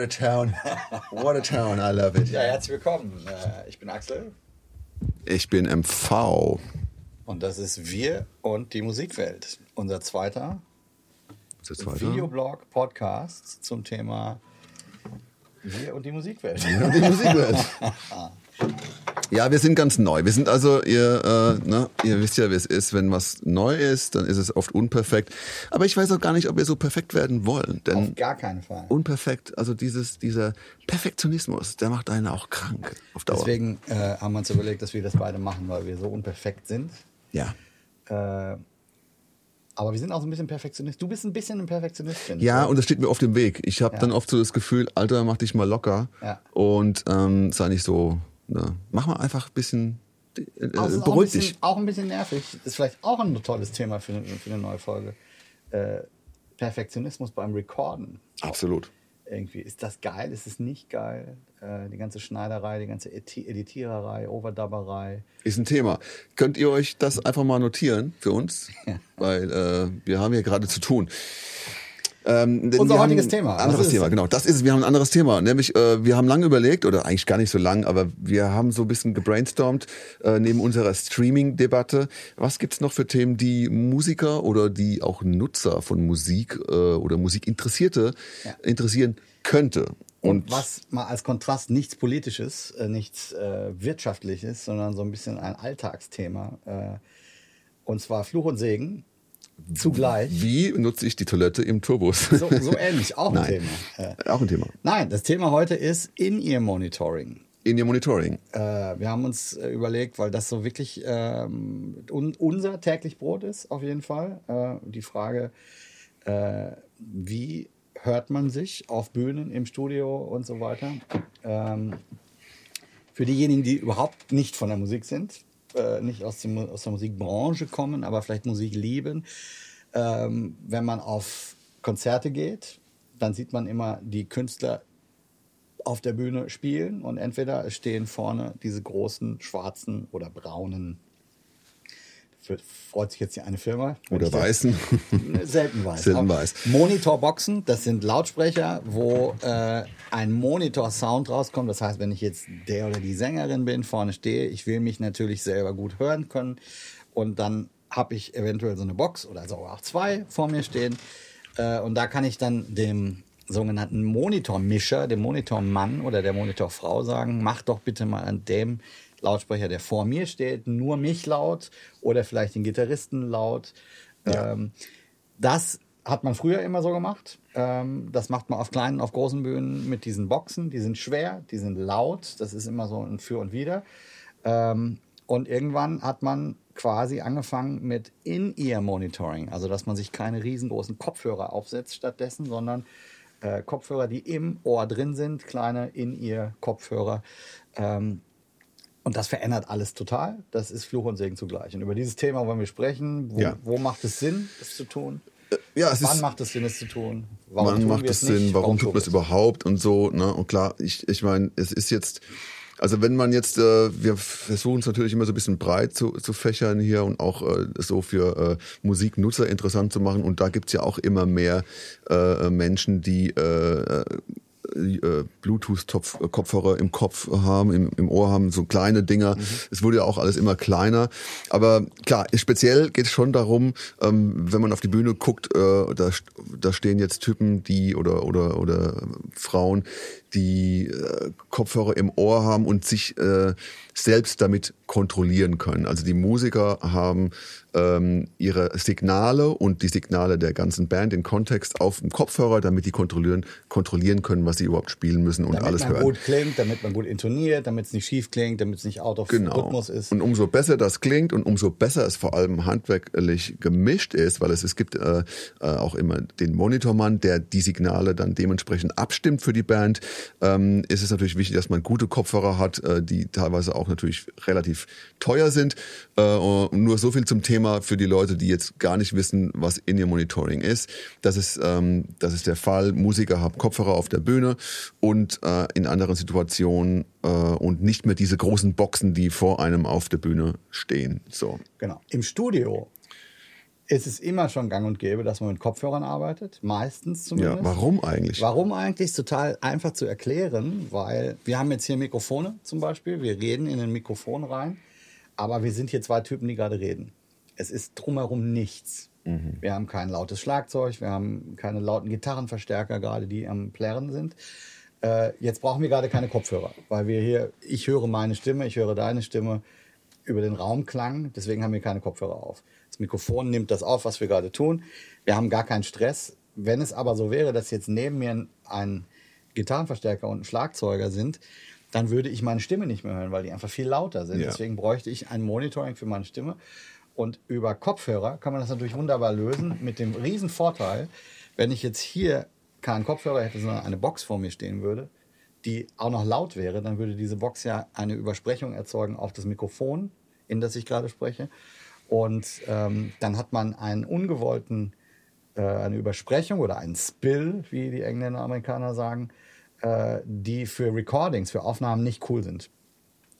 What a town. What a town. I love it. Ja, herzlich willkommen. Äh, Ich bin Axel Ich bin MV. und das ist Wir und die Musikwelt. Unser zweiter Ist das zweite? Videoblog, Podcast zum Thema Wir und die Musikwelt. Und die Musikwelt. Ja, wir sind ganz neu. Wir sind also, ihr, äh, ne, ihr wisst ja, wie es ist, wenn was neu ist, dann ist es oft unperfekt. Aber ich weiß auch gar nicht, ob wir so perfekt werden wollen. Denn Auf gar keinen Fall. unperfekt, also dieses, dieser Perfektionismus, der macht einen auch krank auf Dauer. Deswegen äh, haben wir uns überlegt, dass wir das beide machen, weil wir so unperfekt sind. ja. Äh, aber wir sind auch so ein bisschen Perfektionist. Du bist ein bisschen ein Perfektionist, finde. Ja, und das steht mir oft im Weg. Ich habe Ja. dann oft so das Gefühl, Alter, mach dich mal locker Ja. und ähm, sei nicht so, ne, mach mal einfach ein bisschen, äh, ein beruhig bisschen, dich. auch ein bisschen nervig. Ist vielleicht auch ein tolles Thema für, eine- für eine neue Folge. Äh, Perfektionismus beim Recorden. Absolut. Irgendwie. Ist das geil? Ist es nicht geil? Äh, die ganze Schneiderei, die ganze Edi- Editiererei, Overdubberei. Ist ein Thema. Könnt ihr euch das einfach mal notieren für uns? Weil äh, wir haben hier gerade zu tun. Ähm, Unser heutiges Thema. Anderes Thema, es? genau. Das ist es. Wir haben ein anderes Thema. Nämlich, äh, wir haben lange überlegt, oder eigentlich gar nicht so lang, aber wir haben so ein bisschen gebrainstormt äh, neben unserer Streaming-Debatte. Was gibt's noch für Themen, die Musiker oder die auch Nutzer von Musik äh, oder Musikinteressierte Ja. interessieren könnte? Und, was mal als Kontrast nichts Politisches, äh, nichts äh, Wirtschaftliches, sondern so ein bisschen ein Alltagsthema. Äh, und zwar Fluch und Segen zugleich. Wie nutze ich die Toilette im Tourbus? So, so ähnlich, auch ein Nein. Thema. Äh, auch ein Thema. nein, das Thema heute ist In-Ear-Monitoring. In ihr Monitoring. Äh, wir haben uns äh, überlegt, weil das so wirklich ähm, un unser täglich Brot ist, auf jeden Fall. Äh, die Frage, äh, wie hört man sich auf Bühnen, im Studio und so weiter. Ähm, für diejenigen, die überhaupt nicht von der Musik sind, äh, nicht aus, dem, aus der Musikbranche kommen, aber vielleicht Musik lieben, ähm, wenn man auf Konzerte geht, dann sieht man immer die Künstler auf der Bühne spielen und entweder stehen vorne diese großen schwarzen oder braunen, freut sich jetzt hier eine Firma. Oder ich das- weißen. Selten weiß. Selten weiß. Monitorboxen, das sind Lautsprecher, wo äh, ein Monitor-Sound rauskommt. Das heißt, wenn ich jetzt der oder die Sängerin bin, vorne stehe, ich will mich natürlich selber gut hören können. Und dann habe ich eventuell so eine Box oder sogar auch zwei vor mir stehen. Äh, und da kann ich dann dem sogenannten Monitormischer, dem Monitormann oder der Monitorfrau sagen, mach doch bitte mal an dem Lautsprecher, der vor mir steht, nur mich laut oder vielleicht den Gitarristen laut. Ähm, das hat man früher immer so gemacht. Ähm, das macht man auf kleinen, auf großen Bühnen mit diesen Boxen. Die sind schwer, die sind laut. Das ist immer so ein Für und Wider. Ähm, und irgendwann hat man quasi angefangen mit In-Ear-Monitoring. Also, dass man sich keine riesengroßen Kopfhörer aufsetzt stattdessen, sondern äh, Kopfhörer, die im Ohr drin sind, kleine In-Ear-Kopfhörer. Ähm, und das verändert alles total. Das ist Fluch und Segen zugleich. Und über dieses Thema wollen wir sprechen. Wo, Ja. wo macht es Sinn, es zu tun? Ja, es Wann ist, macht es Sinn, es zu tun? Warum wann macht es nicht? Sinn? Warum tut man es überhaupt und so, ne? Und klar, ich, ich meine, es ist jetzt, also wenn man jetzt, äh, wir versuchen es natürlich immer so ein bisschen breit zu, zu fächern hier und auch äh, so für äh, Musiknutzer interessant zu machen. Und da gibt's ja auch immer mehr äh, Menschen, die äh, äh, Bluetooth-Kopfhörer im Kopf haben, im, im Ohr haben, so kleine Dinger. Es wurde ja auch alles immer kleiner. Aber klar, speziell geht es schon darum, ähm, wenn man auf die Bühne guckt, äh, da, da stehen jetzt Typen, die oder oder oder Frauen, die äh, Kopfhörer im Ohr haben und sich äh, selbst damit kontrollieren können. Also die Musiker haben ähm, ihre Signale und die Signale der ganzen Band in Kontext auf dem Kopfhörer, damit die kontrollieren, kontrollieren können, was sie überhaupt spielen müssen und damit alles man hören. gut klingt, damit man gut intoniert, damit es nicht schief klingt, damit es nicht out of Genau. Rhythmus ist. Und umso besser das klingt und umso besser es vor allem handwerklich gemischt ist, weil es, es gibt äh, äh, auch immer den Monitormann, der die Signale dann dementsprechend abstimmt für die Band, ähm, ist es natürlich wichtig, dass man gute Kopfhörer hat, äh, die teilweise auch natürlich relativ teuer sind. Äh, nur so viel zum Thema für die Leute, die jetzt gar nicht wissen, was In-Ear-Monitoring ist. Das ist, ähm, das ist der Fall. Musiker haben Kopfhörer auf der Bühne und äh, in anderen Situationen äh, und nicht mehr diese großen Boxen, die vor einem auf der Bühne stehen. So. Genau. Im Studio es ist immer schon gang und gäbe, dass man mit Kopfhörern arbeitet, meistens zumindest. Ja, warum eigentlich? Warum eigentlich? Total einfach zu erklären, weil wir haben jetzt hier Mikrofone zum Beispiel, wir reden in ein Mikrofon rein, aber wir sind hier zwei Typen, die gerade reden. Es ist drumherum nichts. Mhm. Wir haben kein lautes Schlagzeug, wir haben keine lauten Gitarrenverstärker gerade, die am Plärren sind. Äh, jetzt brauchen wir gerade keine Kopfhörer, weil wir hier, ich höre meine Stimme, ich höre deine Stimme über den Raumklang, deswegen haben wir keine Kopfhörer auf. Mikrofon nimmt das auf, was wir gerade tun. Wir haben gar keinen Stress. Wenn es aber so wäre, dass jetzt neben mir ein Gitarrenverstärker und ein Schlagzeuger sind, dann würde ich meine Stimme nicht mehr hören, weil die einfach viel lauter sind. Ja. Deswegen bräuchte ich ein Monitoring für meine Stimme. Und über Kopfhörer kann man das natürlich wunderbar lösen mit dem riesen Vorteil, wenn ich jetzt hier keinen Kopfhörer hätte, sondern eine Box vor mir stehen würde, die auch noch laut wäre, dann würde diese Box ja eine Übersprechung erzeugen auf das Mikrofon, in das ich gerade spreche. Und ähm, dann hat man einen ungewollten, äh, eine Übersprechung oder einen Spill, wie die Engländer und Amerikaner sagen, äh, die für Recordings, für Aufnahmen nicht cool sind.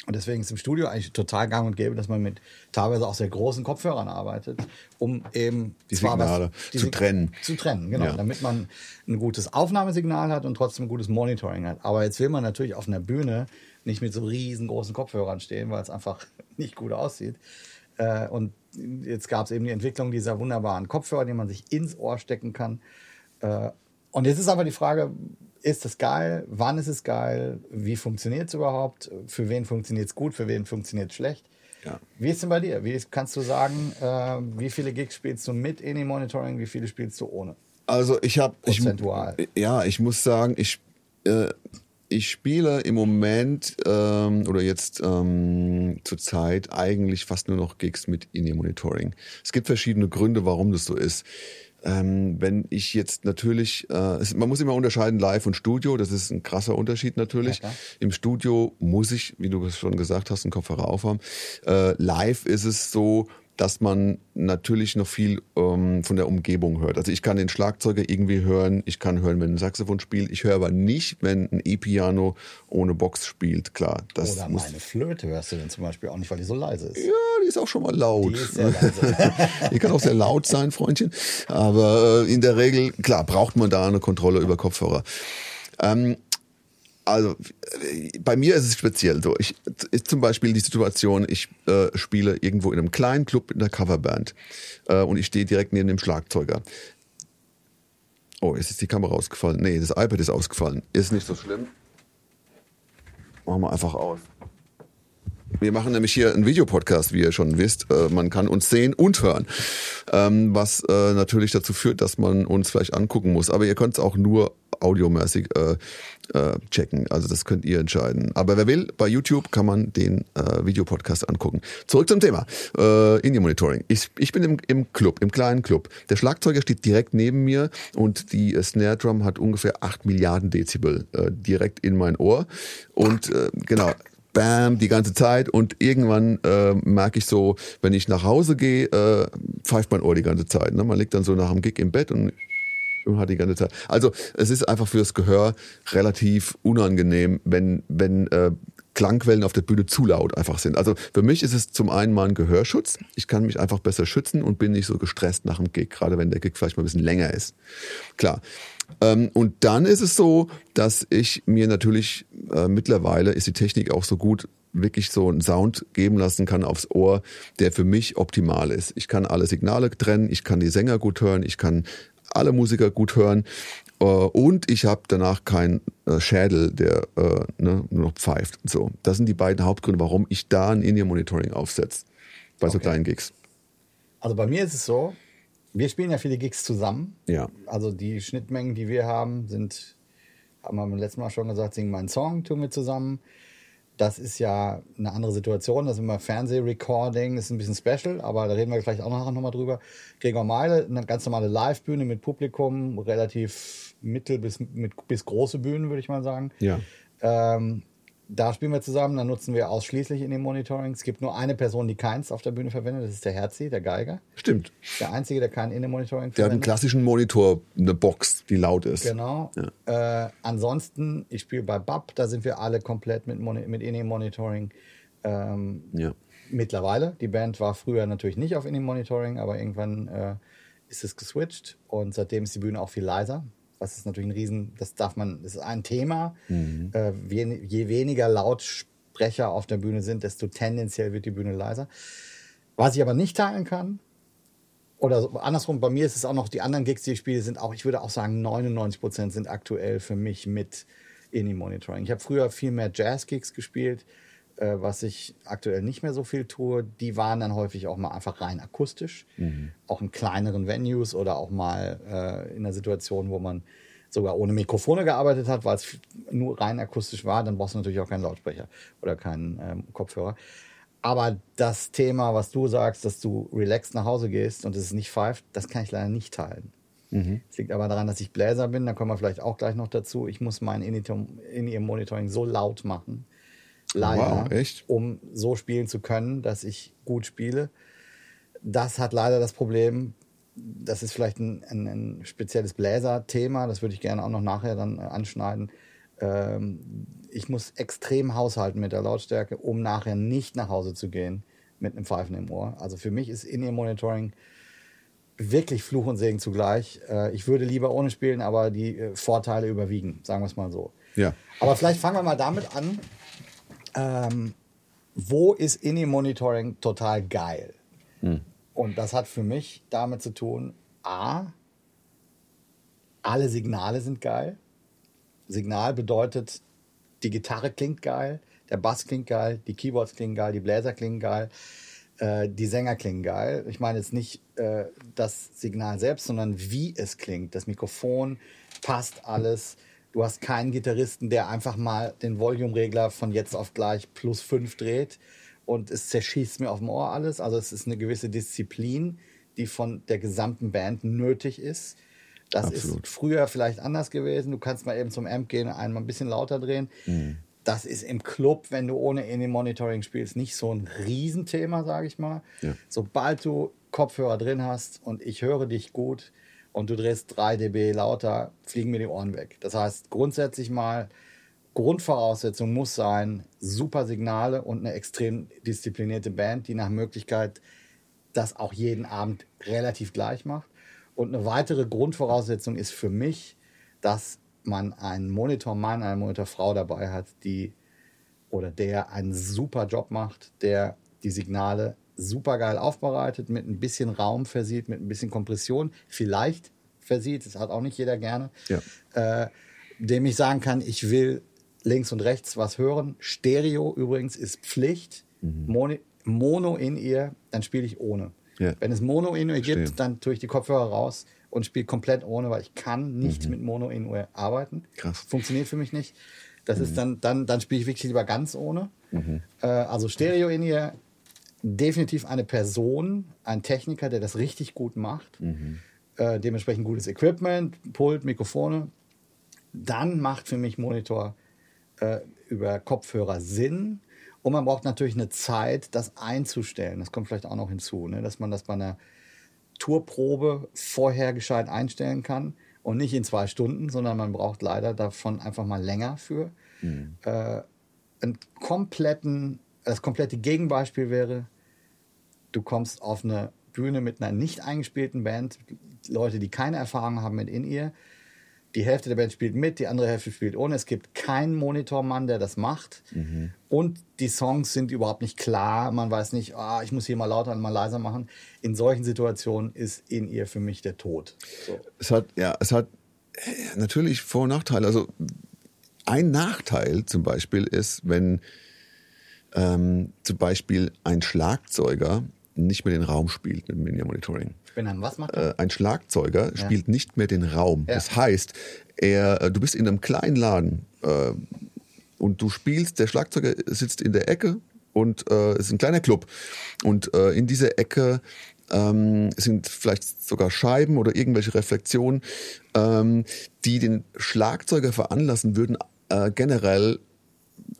Und deswegen ist im Studio eigentlich total gang und gäbe, dass man mit teilweise auch sehr großen Kopfhörern arbeitet, um eben die Signale was, die zu trennen. Zu trennen, genau. Ja. Damit man ein gutes Aufnahmesignal hat und trotzdem ein gutes Monitoring hat. Aber jetzt will man natürlich auf einer Bühne nicht mit so riesengroßen Kopfhörern stehen, weil es einfach nicht gut aussieht. Äh, und jetzt gab es eben die Entwicklung dieser wunderbaren Kopfhörer, die man sich ins Ohr stecken kann. Äh, und jetzt ist aber die Frage, ist das geil? Wann ist es geil? Wie funktioniert es überhaupt? Für wen funktioniert es gut? Für wen funktioniert es schlecht? Ja. Wie ist denn bei dir? Wie kannst du sagen, äh, wie viele Gigs spielst du mit Any Monitoring? Wie viele spielst du ohne? Also ich habe. Ich, ja, ich muss sagen, ich äh, ich spiele im Moment ähm, oder jetzt ähm, zur Zeit eigentlich fast nur noch Gigs mit In-Ear-Monitoring. Es gibt verschiedene Gründe, warum das so ist. Ähm, wenn ich jetzt natürlich, äh, es, man muss immer unterscheiden Live und Studio, das ist ein krasser Unterschied natürlich. Ja, Im Studio muss ich, wie du es schon gesagt hast, einen Kopfhörer aufhaben. Äh, live ist es so, dass man natürlich noch viel ähm, von der Umgebung hört. Also ich kann den Schlagzeuger irgendwie hören, ich kann hören, wenn ein Saxophon spielt, ich höre aber nicht, wenn ein E-Piano ohne Box spielt, klar. Das Oder meine Flöte hörst du denn zum Beispiel auch nicht, weil die so leise ist. Ja, die ist auch schon mal laut. Die ist sehr leise. die kann auch sehr laut sein, Freundchen. Aber äh, in der Regel, klar, braucht man da eine Kontrolle über Kopfhörer. Ähm, also bei mir ist es speziell so. Ich ist zum Beispiel die Situation, ich äh, spiele irgendwo in einem kleinen Club mit einer Coverband äh, und ich stehe direkt neben dem Schlagzeuger. Oh, jetzt ist die Kamera ausgefallen. Nee, das iPad ist ausgefallen. Ist nicht so schlimm. Machen wir einfach aus. Wir machen nämlich hier einen Videopodcast, wie ihr schon wisst. Äh, man kann uns sehen und hören, ähm, was äh, natürlich dazu führt, dass man uns vielleicht angucken muss. Aber ihr könnt es auch nur audiomäßig äh, checken. Also das könnt ihr entscheiden. Aber wer will, bei YouTube kann man den Videopodcast angucken. Zurück zum Thema. Äh, Indie Monitoring. Ich, bin im, Club, im kleinen Club. Der Schlagzeuger steht direkt neben mir und die Snare Drum hat ungefähr 8 Milliarden Dezibel direkt in mein Ohr. Und genau, Bam, die ganze Zeit und irgendwann äh, merke ich so, wenn ich nach Hause gehe, äh, pfeift mein Ohr die ganze Zeit. Ne? Man liegt dann so nach dem Gig im Bett und und hat die ganze Zeit. Also es ist einfach fürs Gehör relativ unangenehm, wenn, wenn äh, Klangquellen auf der Bühne zu laut einfach sind. Also für mich ist es zum einen mal ein Gehörschutz. Ich kann mich einfach besser schützen und bin nicht so gestresst nach dem Gig, gerade wenn der Gig vielleicht mal ein bisschen länger ist. Klar. Ähm, und dann ist es so, dass ich mir natürlich äh, mittlerweile ist die Technik auch so gut, wirklich so einen Sound geben lassen kann aufs Ohr, der für mich optimal ist. Ich kann alle Signale trennen, ich kann die Sänger gut hören, ich kann alle Musiker gut hören. Äh, und ich habe danach keinen äh, Schädel, der äh, ne, nur noch pfeift. So, das sind die beiden Hauptgründe, warum ich da ein In-Ear-Monitoring aufsetze. Bei so kleinen Gigs. Also bei mir ist es so, wir spielen ja viele Gigs zusammen. Ja. Also die Schnittmengen, die wir haben, sind, haben wir beim letzten Mal schon gesagt, singen meinen Song, tun wir zusammen. Das ist ja eine andere Situation. Das ist immer Fernsehrecording, ist ein bisschen special, aber da reden wir vielleicht auch nachher nochmal drüber. Gregor Meile, eine ganz normale Live-Bühne mit Publikum, relativ mittel- bis, mit, bis große Bühnen, würde ich mal sagen. Ja. Ähm, da spielen wir zusammen, da nutzen wir ausschließlich in dem Monitoring. Es gibt nur eine Person, die keins auf der Bühne verwendet, das ist der Herzi, der Geiger. Stimmt. Der Einzige, der kein In-Monitoring verwendet. Der hat einen klassischen Monitor, eine Box, die laut ist. Genau. Ja. Äh, ansonsten, ich spiele bei BAP, da sind wir alle komplett mit, mit In-Monitoring. Ähm, ja. mittlerweile. Die Band war früher natürlich nicht auf In-Monitoring, aber irgendwann äh, ist es geswitcht und seitdem ist die Bühne auch viel leiser. Was ist natürlich ein Riesen, das darf man, das ist ein Thema. Mhm. Äh, je, je weniger Lautsprecher auf der Bühne sind, desto tendenziell wird die Bühne leiser. Was ich aber nicht teilen kann, oder so, andersrum, bei mir ist es auch noch, die anderen Gigs, die ich spiele, sind auch, ich würde auch sagen, 99 Prozent sind aktuell für mich mit Indie-Monitoring. Ich habe früher viel mehr Jazz-Gigs gespielt, äh, was ich aktuell nicht mehr so viel tue. Die waren dann häufig auch mal einfach rein akustisch, mhm. auch in kleineren Venues oder auch mal äh, in einer Situation, wo man sogar ohne Mikrofone gearbeitet hat, weil es nur rein akustisch war, dann brauchst du natürlich auch keinen Lautsprecher oder keinen ähm, Kopfhörer. Aber das Thema, was du sagst, dass du relaxed nach Hause gehst und es ist nicht pfeift, das kann ich leider nicht teilen. Mhm. Das liegt aber daran, dass ich Bläser bin, da kommen wir vielleicht auch gleich noch dazu. Ich muss mein In-Ear-Monitoring so laut machen, leider, wow, um so spielen zu können, dass ich gut spiele. Das hat leider das Problem, das ist vielleicht ein, ein, ein spezielles Bläser-Thema, das würde ich gerne auch noch nachher dann äh, anschneiden. Ähm, ich muss extrem haushalten mit der Lautstärke, um nachher nicht nach Hause zu gehen mit einem Pfeifen im Ohr. Also für mich ist In-Ear-Monitoring wirklich Fluch und Segen zugleich. Äh, ich würde lieber ohne spielen, aber die äh, Vorteile überwiegen, sagen wir es mal so. Ja. Aber vielleicht fangen wir mal damit an. Ähm, wo ist In-Ear-Monitoring total geil? Hm. Und das hat für mich damit zu tun, a, alle Signale sind geil. Signal bedeutet, die Gitarre klingt geil, der Bass klingt geil, die Keyboards klingen geil, die Bläser klingen geil, äh, die Sänger klingen geil. Ich meine jetzt nicht äh, das Signal selbst, sondern wie es klingt. Das Mikrofon passt alles. Du hast keinen Gitarristen, der einfach mal den Volume-Regler von jetzt auf gleich plus fünf dreht und es zerschießt mir auf dem Ohr alles. Also es ist eine gewisse Disziplin, die von der gesamten Band nötig ist. Das Absolut. ist früher vielleicht anders gewesen. Du kannst mal eben zum Amp gehen und einmal ein bisschen lauter drehen. Mhm. Das ist im Club, wenn du ohne In-Monitoring spielst, nicht so ein Riesenthema, sage ich mal. Ja. Sobald du Kopfhörer drin hast und ich höre dich gut und du drehst 3 dB lauter, fliegen mir die Ohren weg. Das heißt, grundsätzlich mal, Grundvoraussetzung muss sein, super Signale und eine extrem disziplinierte Band, die nach Möglichkeit das auch jeden Abend relativ gleich macht. Und eine weitere Grundvoraussetzung ist für mich, dass man einen Monitormann, eine Monitorfrau dabei hat, die oder der einen super Job macht, der die Signale super geil aufbereitet, mit ein bisschen Raum versieht, mit ein bisschen Kompression, vielleicht versieht, das hat auch nicht jeder gerne, ja. äh, dem ich sagen kann, ich will links und rechts was hören. Stereo übrigens ist Pflicht. Mhm. Mono in ihr, dann spiele ich ohne. Ja. Wenn es Mono-In-Ear gibt, dann tue ich die Kopfhörer raus und spiele komplett ohne, weil ich kann nicht mhm. mit Mono-In-Ear arbeiten. Krass. Funktioniert für mich nicht. Das mhm. ist dann, dann, dann spiele ich wirklich lieber ganz ohne. Mhm. Äh, also Stereo-In-Ear, definitiv eine Person, ein Techniker, der das richtig gut macht. Mhm. Äh, dementsprechend gutes Equipment, Pult, Mikrofone. Dann macht für mich Monitor äh, über Kopfhörer Sinn und man braucht natürlich eine Zeit, das einzustellen. Das kommt vielleicht auch noch hinzu, ne? dass man das bei einer Tourprobe vorher gescheit einstellen kann und nicht in zwei Stunden, sondern man braucht leider davon einfach mal länger für. Mhm. Äh, einen kompletten, das komplette Gegenbeispiel wäre, du kommst auf eine Bühne mit einer nicht eingespielten Band, Leute, die keine Erfahrung haben mit In-Ear, die Hälfte der Band spielt mit, die andere Hälfte spielt ohne. Es gibt keinen Monitormann, der das macht. Mhm. Und die Songs sind überhaupt nicht klar. Man weiß nicht, ah, ich muss hier mal lauter und mal leiser machen. In solchen Situationen ist in ihr für mich der Tod. So. Es hat, ja, es hat natürlich Vor- und Nachteile. Also ein Nachteil zum Beispiel ist, wenn ähm, zum Beispiel ein Schlagzeuger nicht mehr den Raum spielt mit dem Media Monitoring. Er was macht? Äh, ein Schlagzeuger ja. spielt nicht mehr den Raum. Ja. Das heißt, er, äh, du bist in einem kleinen Laden äh, und du spielst, der Schlagzeuger sitzt in der Ecke und äh, es ist ein kleiner Club. Und äh, in dieser Ecke ähm, sind vielleicht sogar Scheiben oder irgendwelche Reflexionen, ähm, die den Schlagzeuger veranlassen würden, äh, generell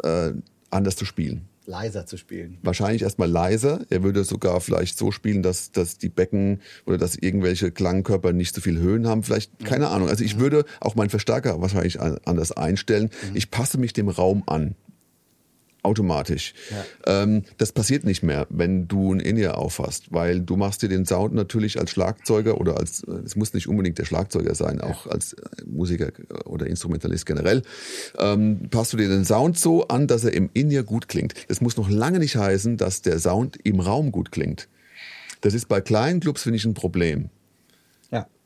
äh, anders zu spielen leiser zu spielen. Wahrscheinlich erstmal leiser. Er würde sogar vielleicht so spielen, dass, dass die Becken oder dass irgendwelche Klangkörper nicht so viel Höhen haben. Vielleicht, mhm. keine Ahnung. Also ich mhm. würde auch meinen Verstärker wahrscheinlich anders einstellen. Mhm. Ich passe mich dem Raum an. Automatisch. Ja. Ähm, das passiert nicht mehr, wenn du ein In-Ear aufhast, weil du machst dir den Sound natürlich als Schlagzeuger oder als, es muss nicht unbedingt der Schlagzeuger sein, auch als Musiker oder Instrumentalist generell, ähm, passt du dir den Sound so an, dass er im In-Ear gut klingt. Das muss noch lange nicht heißen, dass der Sound im Raum gut klingt. Das ist bei kleinen Clubs, finde ich, ein Problem.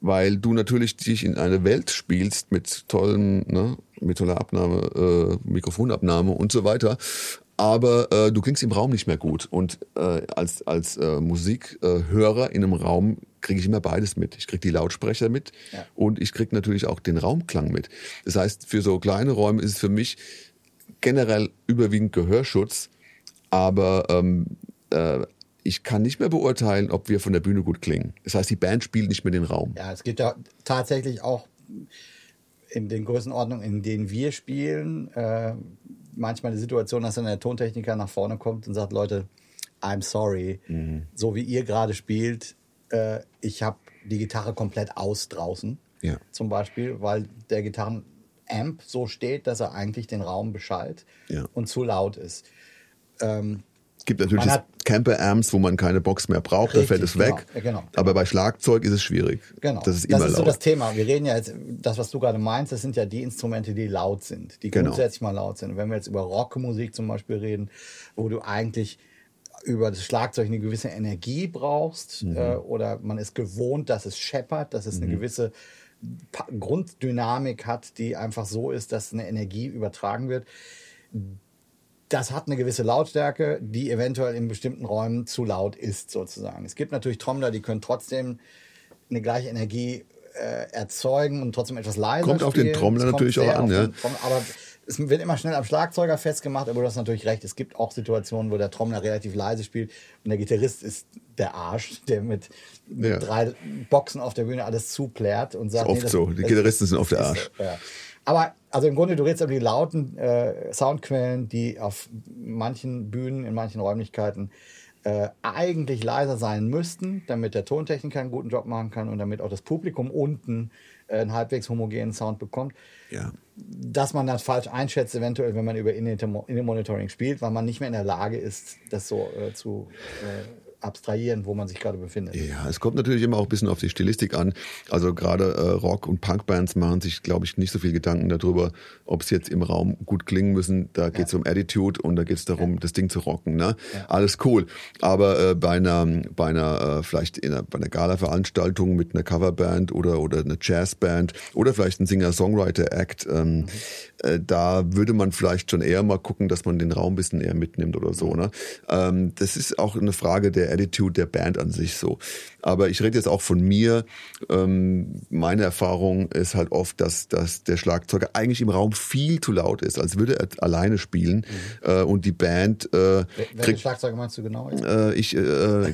Weil du natürlich dich in eine Welt spielst mit tollen, ne, mit toller Abnahme, äh, Mikrofonabnahme und so weiter. Aber äh, du klingst im Raum nicht mehr gut. Und äh, als, als äh, Musikhörer in einem Raum kriege ich immer beides mit. Ich kriege die Lautsprecher mit ja. und ich kriege natürlich auch den Raumklang mit. Das heißt, für so kleine Räume ist es für mich generell überwiegend Gehörschutz. Aber ähm, äh, ich kann nicht mehr beurteilen, ob wir von der Bühne gut klingen. Das heißt, die Band spielt nicht mehr den Raum. Ja, es gibt ja tatsächlich auch in den Größenordnungen, in denen wir spielen, äh, manchmal die Situation, dass dann der Tontechniker nach vorne kommt und sagt, Leute, I'm sorry, mhm. so wie ihr gerade spielt, äh, ich habe die Gitarre komplett aus draußen. Ja. Zum Beispiel, weil der Gitarrenamp so steht, dass er eigentlich den Raum beschallt ja. und zu laut ist. Ähm, gibt natürlich Camper-Amps, wo man keine Box mehr braucht, Richtig, da fällt es weg. Genau, genau, Aber bei Schlagzeug ist es schwierig. Genau. Das ist immer Das ist laut. so das Thema. Wir reden ja jetzt, das, was du gerade meinst, das sind ja die Instrumente, die laut sind, die genau. grundsätzlich mal laut sind. Und wenn wir jetzt über Rockmusik zum Beispiel reden, wo du eigentlich über das Schlagzeug eine gewisse Energie brauchst mhm. äh, oder man ist gewohnt, dass es scheppert, dass es mhm. eine gewisse Grunddynamik hat, die einfach so ist, dass eine Energie übertragen wird das hat eine gewisse Lautstärke, die eventuell in bestimmten Räumen zu laut ist, sozusagen. Es gibt natürlich Trommler, die können trotzdem eine gleiche Energie äh, erzeugen und trotzdem etwas leiser Kommt auf den Trommler natürlich auch an, ja. aber es wird immer schnell am Schlagzeuger festgemacht, aber du hast natürlich recht. Es gibt auch Situationen, wo der Trommler relativ leise spielt und der Gitarrist ist der Arsch, der mit, mit ja. drei Boxen auf der Bühne alles zuplärt und sagt, ist oft nee, das, so. Die Gitarristen sind oft der Arsch. Ist, ja. Aber also im Grunde, du redest über die lauten äh, Soundquellen, die auf manchen Bühnen, in manchen Räumlichkeiten äh, eigentlich leiser sein müssten, damit der Tontechniker einen guten Job machen kann und damit auch das Publikum unten äh, einen halbwegs homogenen Sound bekommt. Ja. Dass man das falsch einschätzt, eventuell, wenn man über In-Monitoring spielt, weil man nicht mehr in der Lage ist, das so äh, zu äh, abstrahieren, wo man sich gerade befindet. Ja, es kommt natürlich immer auch ein bisschen auf die Stilistik an. Also gerade äh, Rock- und Punkbands machen sich, glaube ich, nicht so viel Gedanken darüber, ob es jetzt im Raum gut klingen müssen. Da geht es ja. um Attitude und da geht es darum, ja. das Ding zu rocken. Ne? Ja. Alles cool. Aber äh, bei einer, bei einer äh, vielleicht in einer, bei einer Gala-Veranstaltung mit einer Coverband oder, oder einer Jazzband oder vielleicht ein Singer-Songwriter-Act, ähm, mhm. Äh, da würde man vielleicht schon eher mal gucken, dass man den Raum ein bisschen eher mitnimmt oder so. Ne? Ähm, das ist auch eine Frage der Attitude der Band an sich so. Aber ich rede jetzt auch von mir. Ähm, meine Erfahrung ist halt oft, dass, dass der Schlagzeuger eigentlich im Raum viel zu laut ist, als würde er alleine spielen. Mhm. Äh, und die Band. Äh, Welche Schlagzeuger meinst du genau? Äh, ich, äh,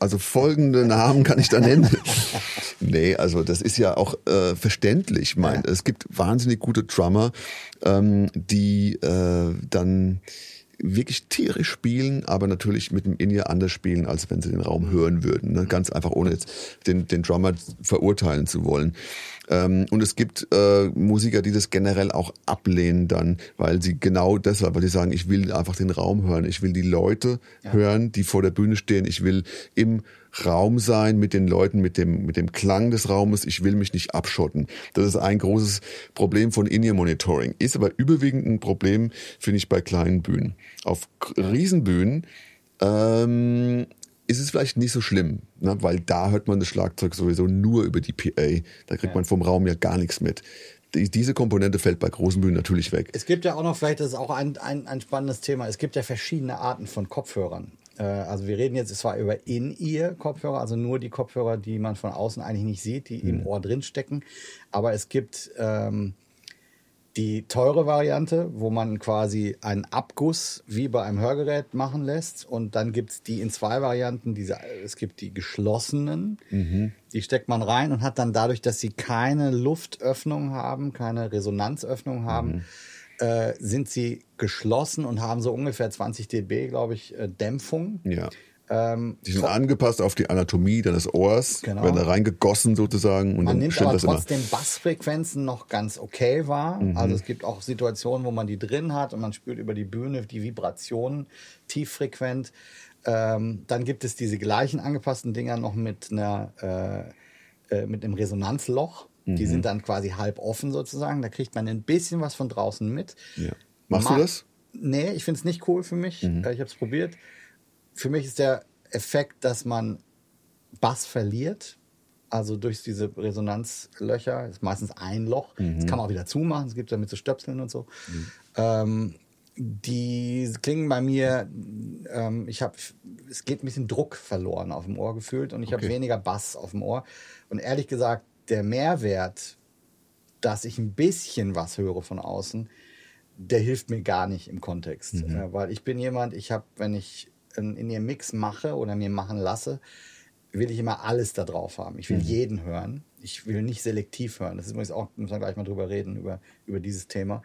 also folgende Namen kann ich da nennen. nee, also das ist ja auch äh, verständlich. Mein, ja. Es gibt wahnsinnig gute Drummer, ähm, die äh, dann wirklich tierisch spielen, aber natürlich mit dem In-Ear anders spielen, als wenn sie den Raum hören würden. Ne? Ganz einfach, ohne jetzt den, den Drummer verurteilen zu wollen. Ähm, und es gibt äh, Musiker, die das generell auch ablehnen dann, weil sie genau deshalb, weil sie sagen, ich will einfach den Raum hören, ich will die Leute ja. hören, die vor der Bühne stehen, ich will im Raum sein mit den Leuten, mit dem, mit dem Klang des Raumes. Ich will mich nicht abschotten. Das ist ein großes Problem von In-Ear-Monitoring. Ist aber überwiegend ein Problem, finde ich, bei kleinen Bühnen. Auf Riesenbühnen ähm, ist es vielleicht nicht so schlimm, ne? weil da hört man das Schlagzeug sowieso nur über die PA. Da kriegt ja. man vom Raum ja gar nichts mit. Die, diese Komponente fällt bei großen Bühnen natürlich weg. Es gibt ja auch noch, vielleicht das ist auch ein, ein, ein spannendes Thema, es gibt ja verschiedene Arten von Kopfhörern. Äh, also wir reden jetzt zwar über In-Ear-Kopfhörer, also nur die Kopfhörer, die man von außen eigentlich nicht sieht, die mhm. im Ohr drin stecken. Aber es gibt ähm, die teure Variante, wo man quasi einen Abguss wie bei einem Hörgerät machen lässt. Und dann gibt es die in zwei Varianten. Diese, es gibt die geschlossenen, mhm. die steckt man rein und hat dann dadurch, dass sie keine Luftöffnung haben, keine Resonanzöffnung haben, mhm. Äh, sind sie geschlossen und haben so ungefähr 20 dB, glaube ich, äh, Dämpfung. Ja. Ähm, Die sind angepasst auf die Anatomie deines Ohrs, Genau. werden da reingegossen sozusagen und man dann nimmt stimmt aber das immer. trotzdem Bassfrequenzen noch ganz okay wahr. Mhm. Also es gibt auch Situationen, wo man die drin hat und man spürt über die Bühne die Vibrationen tieffrequent. Ähm, dann gibt es diese gleichen angepassten Dinger noch mit einer äh, äh, mit einem Resonanzloch. Die Mhm. sind dann quasi halb offen sozusagen. Da kriegt man ein bisschen was von draußen mit. Ja. Machst Ma- du das? Mhm. Nee, ich finde es nicht cool für mich. Äh, Ich habe es probiert. Für mich ist der Effekt, dass man Bass verliert. Also durch diese Resonanzlöcher, ist meistens ein Loch. Mhm. Das kann man auch wieder zumachen. Es gibt damit so Stöpseln und so. Ähm, die klingen bei mir, ähm, ich habe, es geht ein bisschen Druck verloren auf dem Ohr gefühlt und ich habe Okay. weniger Bass auf dem Ohr. Und ehrlich gesagt, der Mehrwert, dass ich ein bisschen was höre von außen, der hilft mir gar nicht im Kontext. Äh, weil ich bin jemand, ich habe, wenn ich einen in ihr Mix mache oder mir machen lasse, will ich immer alles da drauf haben. Ich will jeden hören. Ich will nicht selektiv hören. Das ist übrigens auch, müssen wir gleich mal drüber reden, über, über dieses Thema.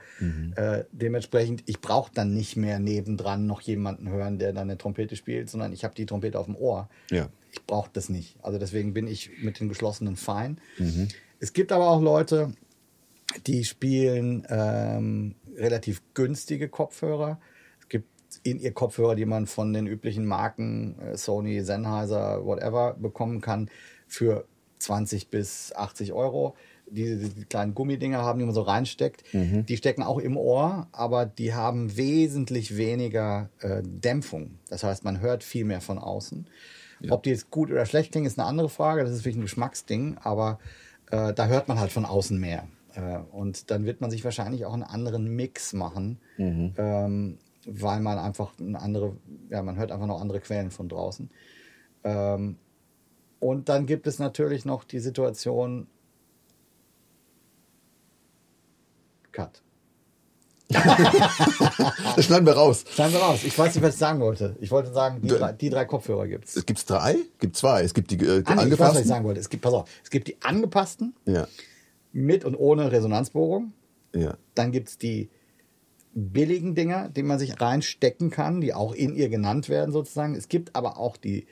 Äh, dementsprechend, ich brauche dann nicht mehr nebendran noch jemanden hören, der dann eine Trompete spielt, sondern ich habe die Trompete auf dem Ohr. Ja. Ich brauche das nicht. Also deswegen bin ich mit den geschlossenen fein. Es gibt aber auch Leute, die spielen ähm, relativ günstige Kopfhörer. Es gibt in ihr Kopfhörer, die man von den üblichen Marken äh, Sony, Sennheiser, whatever bekommen kann für 20 bis 80 Euro. Die, die, kleinen Gummidinger haben, die man so reinsteckt. Die stecken auch im Ohr, aber die haben wesentlich weniger äh, Dämpfung. Das heißt, man hört viel mehr von außen. Ob die jetzt gut oder schlecht klingen, ist eine andere Frage. Das ist wirklich ein Geschmacksding, aber äh, da hört man halt von außen mehr. Äh, und dann wird man sich wahrscheinlich auch einen anderen Mix machen, ähm, weil man einfach eine andere, ja, man hört einfach noch andere Quellen von draußen. Ähm, und dann gibt es natürlich noch die Situation, Cut. Das schneiden wir raus. Schneiden wir raus. Ich weiß nicht, was ich sagen wollte. Ich wollte sagen, die, drei, die drei Kopfhörer gibt es. Es gibt drei? Gibt zwei. Es gibt die äh, Ah, nee, ich weiß, was ich angepassten. sagen wollte. Es gibt, pass auf, es gibt die angepassten Ja, mit und ohne Resonanzbohrung. ja. Dann gibt es die billigen Dinger, die man sich reinstecken kann, die auch in ihr genannt werden sozusagen. Es gibt aber auch die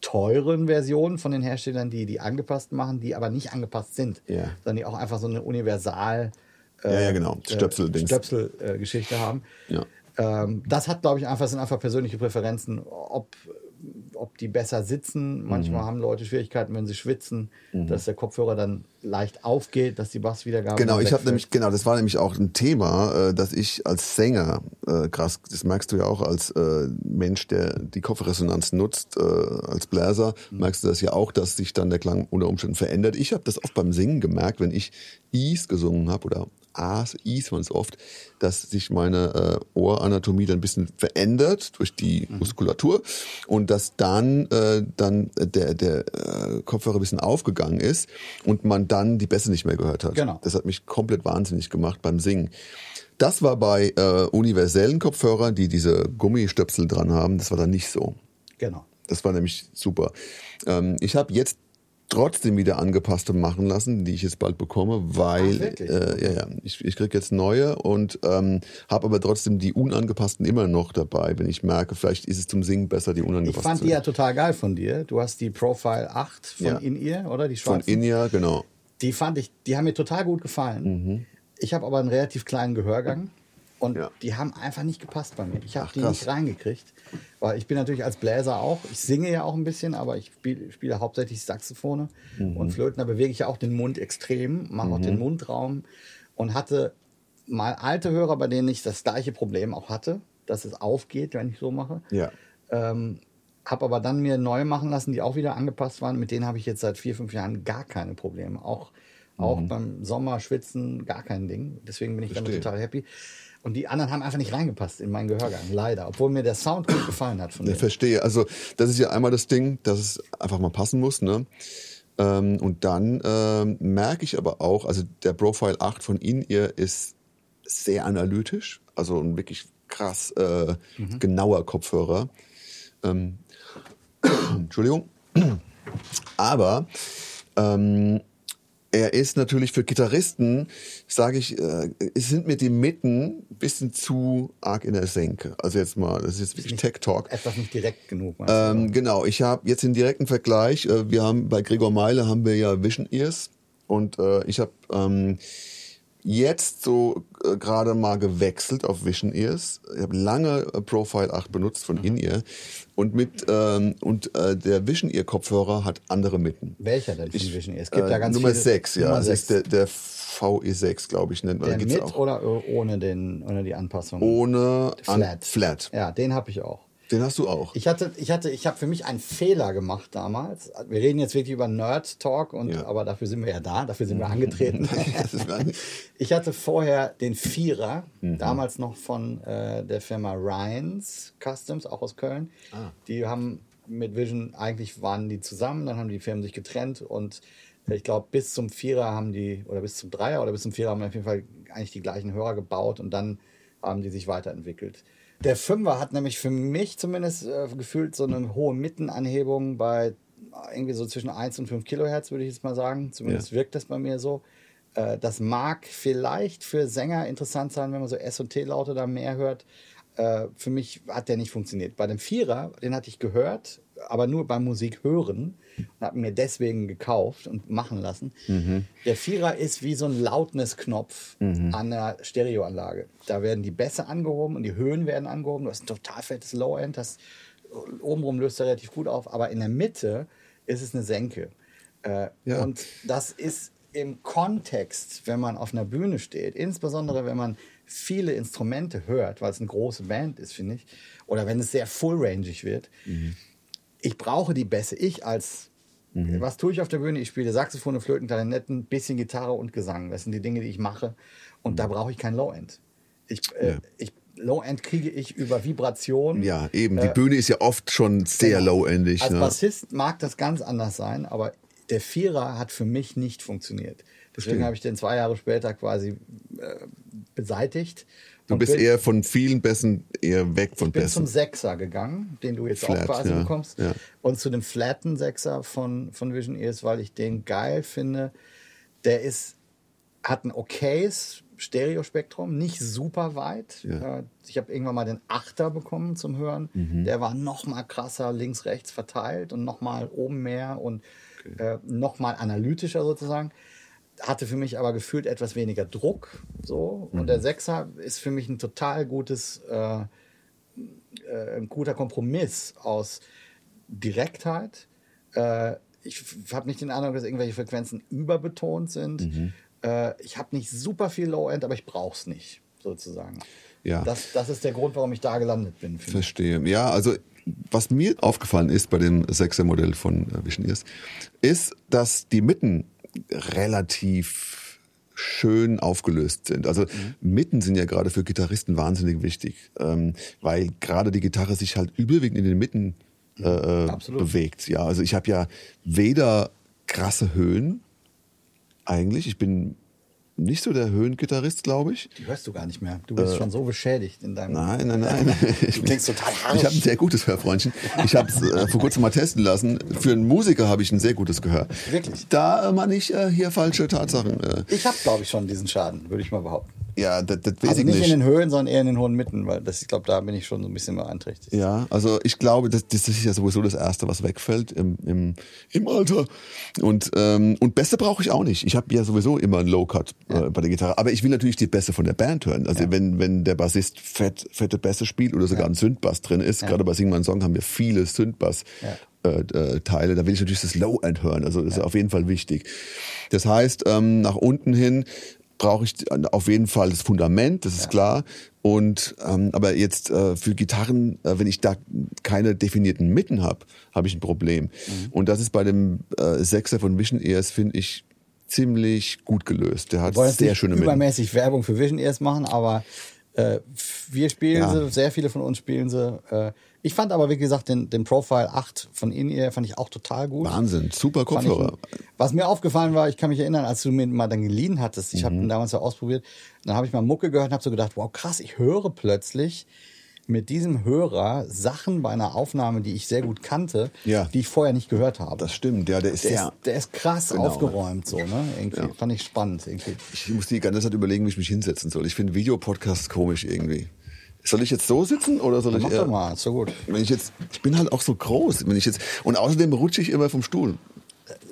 teuren Versionen von den Herstellern, die die angepasst machen, die aber nicht angepasst sind, Ja. sondern die auch einfach so eine Universal Ja, ja, genau. Stöpsel-Dings. Stöpsel-Geschichte haben. Ja. Ähm, das hat, glaube ich, einfach, sind einfach persönliche Präferenzen, ob, ob die besser sitzen. Mhm. Manchmal haben Leute Schwierigkeiten, wenn sie schwitzen, dass der Kopfhörer dann leicht aufgeht, dass die Basswiedergabe Genau, ich habe nämlich, genau, das war nämlich auch ein Thema, äh, dass ich als Sänger, äh, krass, das merkst du ja auch als äh, Mensch, der die Kopfresonanz nutzt, äh, als Bläser, merkst du das ja auch, dass sich dann der Klang unter Umständen verändert. Ich habe das oft beim Singen gemerkt, wenn ich Is gesungen habe oder A's, Is waren es oft, dass sich meine äh, Ohranatomie dann ein bisschen verändert durch die Muskulatur und dass dann, äh, dann der, der äh, Kopfhörer ein bisschen aufgegangen ist und man dann die Bässe nicht mehr gehört hat. Genau. Das hat mich komplett wahnsinnig gemacht beim Singen. Das war bei äh, universellen Kopfhörern, die diese Gummistöpsel dran haben, das war dann nicht so. Genau. Das war nämlich super. Ähm, ich habe jetzt trotzdem wieder angepasste machen lassen, die ich jetzt bald bekomme, weil Ach, äh, ja, ja, ich, ich krieg jetzt neue und ähm, habe aber trotzdem die unangepassten immer noch dabei, wenn ich merke, vielleicht ist es zum Singen besser, die Ich unangepassten. fand zu die ja total geil von dir. Du hast die Profile 8 von Ja. In-Ear, oder? Die von schwarzen. Inia, genau. Die fand ich, die haben mir total gut gefallen. Ich habe aber einen relativ kleinen Gehörgang und Ja. die haben einfach nicht gepasst bei mir. Ich habe die krass. nicht reingekriegt, weil ich bin natürlich als Bläser auch. Ich singe ja auch ein bisschen, aber ich spiele, spiele hauptsächlich Saxophone und Flöten. Da bewege ich ja auch den Mund extrem, mache auch den Mundraum und hatte mal alte Hörer, bei denen ich das gleiche Problem auch hatte, dass es aufgeht, wenn ich so mache. Ja. Ähm, habe aber dann mir neu machen lassen, die auch wieder angepasst waren. Mit denen habe ich jetzt seit vier, fünf Jahren gar keine Probleme. Auch, auch beim Sommer schwitzen gar kein Ding. Deswegen bin ich damit Verstehe. total happy. Und die anderen haben einfach nicht reingepasst in meinen Gehörgang, leider. Obwohl mir der Sound gut gefallen hat von Ich denen. verstehe. Also das ist ja einmal das Ding, dass es einfach mal passen muss. Ne? Ähm, und dann ähm, merke ich aber auch, also der Profile 8 von In-Ear ist sehr analytisch, also ein wirklich krass äh, genauer Kopfhörer. Ähm, Entschuldigung. Aber ähm, er ist natürlich für Gitarristen, sage ich, äh, sind mir die Mitten ein bisschen zu arg in der Senke. Also jetzt mal, das ist jetzt wirklich Tech Talk. Etwas nicht direkt genug. Ähm, genau, ich habe jetzt den direkten Vergleich. Äh, wir haben bei Gregor Meile haben wir ja Vision Ears und äh, ich habe ähm, jetzt so äh, gerade mal gewechselt auf Vision Ears. Ich habe lange äh, Profile 8 benutzt von In-Ear und mit ähm, und äh, der Vision Ear Kopfhörer hat andere Mitten. Welcher denn Ich- Vision Ear? Es gibt äh, ja ganz Nummer viele. 6, ja. Nummer das sechs. ist der, der VE6, glaube ich, nennt man. der gibt's mit auch oder ohne den ohne die Anpassung? ohne an, Flat. Flat. Ja, den habe ich auch. Den hast du auch. Ich hatte, ich hatte, ich habe für mich einen Fehler gemacht damals. Wir reden jetzt wirklich über Nerd Talk und Ja. aber dafür sind wir ja da, dafür sind wir angetreten. Ich hatte vorher den Vierer, Mhm. damals noch von äh, der Firma Ryans Customs, auch aus Köln. Ah. Die haben mit Vision eigentlich waren die zusammen, dann haben die Firmen sich getrennt und ich glaube bis zum Vierer haben die oder bis zum Dreier oder bis zum Vierer haben auf jeden Fall eigentlich die gleichen Hörer gebaut und dann haben die sich weiterentwickelt. Der Fünfer hat nämlich für mich zumindest äh, gefühlt so eine hohe Mittenanhebung bei irgendwie so zwischen 1 und 5 Kilohertz, würde ich jetzt mal sagen. Zumindest wirkt das bei mir so. Äh, das mag vielleicht für Sänger interessant sein, wenn man so S- und T-Laute da mehr hört. Äh, für mich hat der nicht funktioniert. Bei dem Vierer, den hatte ich gehört, aber nur beim Musik hören und habe mir deswegen gekauft und machen lassen. Der Vierer ist wie so ein Loudness-Knopf an der Stereoanlage. Da werden die Bässe angehoben und die Höhen werden angehoben. Du hast ein total fettes Low-End, das obenrum löst er relativ gut auf, aber in der Mitte ist es eine Senke. Äh, Ja. Und das ist im Kontext, wenn man auf einer Bühne steht, insbesondere wenn man viele Instrumente hört, weil es eine große Band ist, finde ich, oder wenn es sehr full-rangig wird, ich brauche die Bässe. Ich als, was tue ich auf der Bühne? Ich spiele Saxophone, Flöten, Klarinetten, bisschen Gitarre und Gesang. Das sind die Dinge, die ich mache. Und da brauche ich kein Low-End. Ich, äh, Ja. ich, Low-End kriege ich über Vibration. Ja, eben. Die Bühne ist ja oft schon sehr Genau. low-endig. Als Ne? Bassist mag das ganz anders sein, aber der Vierer hat für mich nicht funktioniert. Deswegen habe ich den zwei Jahre später quasi äh, beseitigt. Du bist eher von vielen Bässen eher weg von ich bin zum Bässen. Sechser gegangen, den du jetzt Flat, auch quasi ja, bekommst. ja. Und zu dem flatten Sechser von, von Vision Ears, weil ich den geil finde. Der ist, hat ein okayes Stereospektrum, nicht super weit. Ja. Äh, Ich habe irgendwann mal den Achter bekommen zum Hören. Mhm. Der war noch mal krasser links, rechts verteilt und noch mal oben mehr und äh, noch mal analytischer sozusagen. Hatte für mich aber gefühlt etwas weniger Druck. So. Und Mhm. der Sechser ist für mich ein total gutes, äh, äh, ein guter Kompromiss aus Direktheit. Äh, ich habe nicht den Eindruck, dass irgendwelche Frequenzen überbetont sind. Mhm. Äh, ich habe nicht super viel Low-End, aber ich brauche es nicht, sozusagen. Ja. Das, das ist der Grund, warum ich da gelandet bin. finde ich. Verstehe. Ja, also was mir aufgefallen ist bei dem 6er Modell von äh, Vision Ears, ist, dass die Mitten relativ schön aufgelöst sind. Also Mitten sind ja gerade für Gitarristen wahnsinnig wichtig, ähm, weil gerade die Gitarre sich halt überwiegend in den Mitten äh, äh, Absolut. bewegt. Ja, also ich habe ja weder krasse Höhen eigentlich. Ich bin nicht so der Höhengitarrist, glaube ich. Die hörst du gar nicht mehr. Du bist schon so beschädigt in deinem. Äh, Nein, nein, nein. Du klingst total harsch. Ich habe ein sehr gutes Hörfreundchen. Ich habe es äh, vor kurzem mal testen lassen. Für einen Musiker habe ich ein sehr gutes Gehör. Wirklich? Da äh, man nicht äh, hier falsche Tatsachen. Äh, Ich habe, glaube ich, schon diesen Schaden, würde ich mal behaupten. Ja, das, das weiß Also ich nicht, nicht. in den Höhen, sondern eher in den hohen Mitten, weil das, ich glaube, da bin ich schon so ein bisschen beeinträchtigt. Ja, also ich glaube, das, das ist ja sowieso das Erste, was wegfällt im, im, im Alter. Und, ähm, und Bässe brauche ich auch nicht. Ich habe ja sowieso immer einen Low-Cut äh, bei der Gitarre. Aber ich will natürlich die Bässe von der Band hören. Also wenn, wenn der Bassist fett, fette Bässe spielt oder sogar ein Synthbass drin ist, gerade bei Sing My Song haben wir viele Synthbass. Ja. Äh, äh, Teile, da will ich natürlich das Low-End hören. Also das ist auf jeden Fall wichtig. Das heißt, ähm, nach unten hin brauche ich auf jeden Fall das Fundament, das ist klar. Und ähm, aber jetzt äh, für Gitarren, äh, wenn ich da keine definierten Mitten habe, habe ich ein Problem. Mhm. Und das ist bei dem äh, Sechser von Vision Ears finde ich ziemlich gut gelöst. Der hat wollen sehr nicht schöne Mitten. übermäßig Werbung für Vision Ears machen, aber äh, wir spielen Ja. sie, sehr viele von uns spielen sie. Äh, ich fand aber, wie gesagt, den, den Profile 8 von In-Ear fand ich auch total gut. Wahnsinn, super Fand ich- Kopfhörer. Was mir aufgefallen war, ich kann mich erinnern, als du mir mal dann geliehen hattest, ich habe Mhm. ihn damals ja ausprobiert, dann habe ich mal Mucke gehört und habe so gedacht, wow, krass, ich höre plötzlich mit diesem Hörer Sachen bei einer Aufnahme, die ich sehr gut kannte, Ja. die ich vorher nicht gehört habe. Das stimmt, ja, der ist der, ist, der ist krass Genau. aufgeräumt, so, ne? Irgendwie. Fand ich spannend, irgendwie. Ich muss die ganze Zeit überlegen, wie ich mich hinsetzen soll. Ich finde Videopodcasts komisch irgendwie. Soll ich jetzt so sitzen oder soll ich Mach eher, doch mal, ist so gut. wenn ich jetzt, ich bin halt auch so groß, wenn ich jetzt, und außerdem rutsche ich immer vom Stuhl.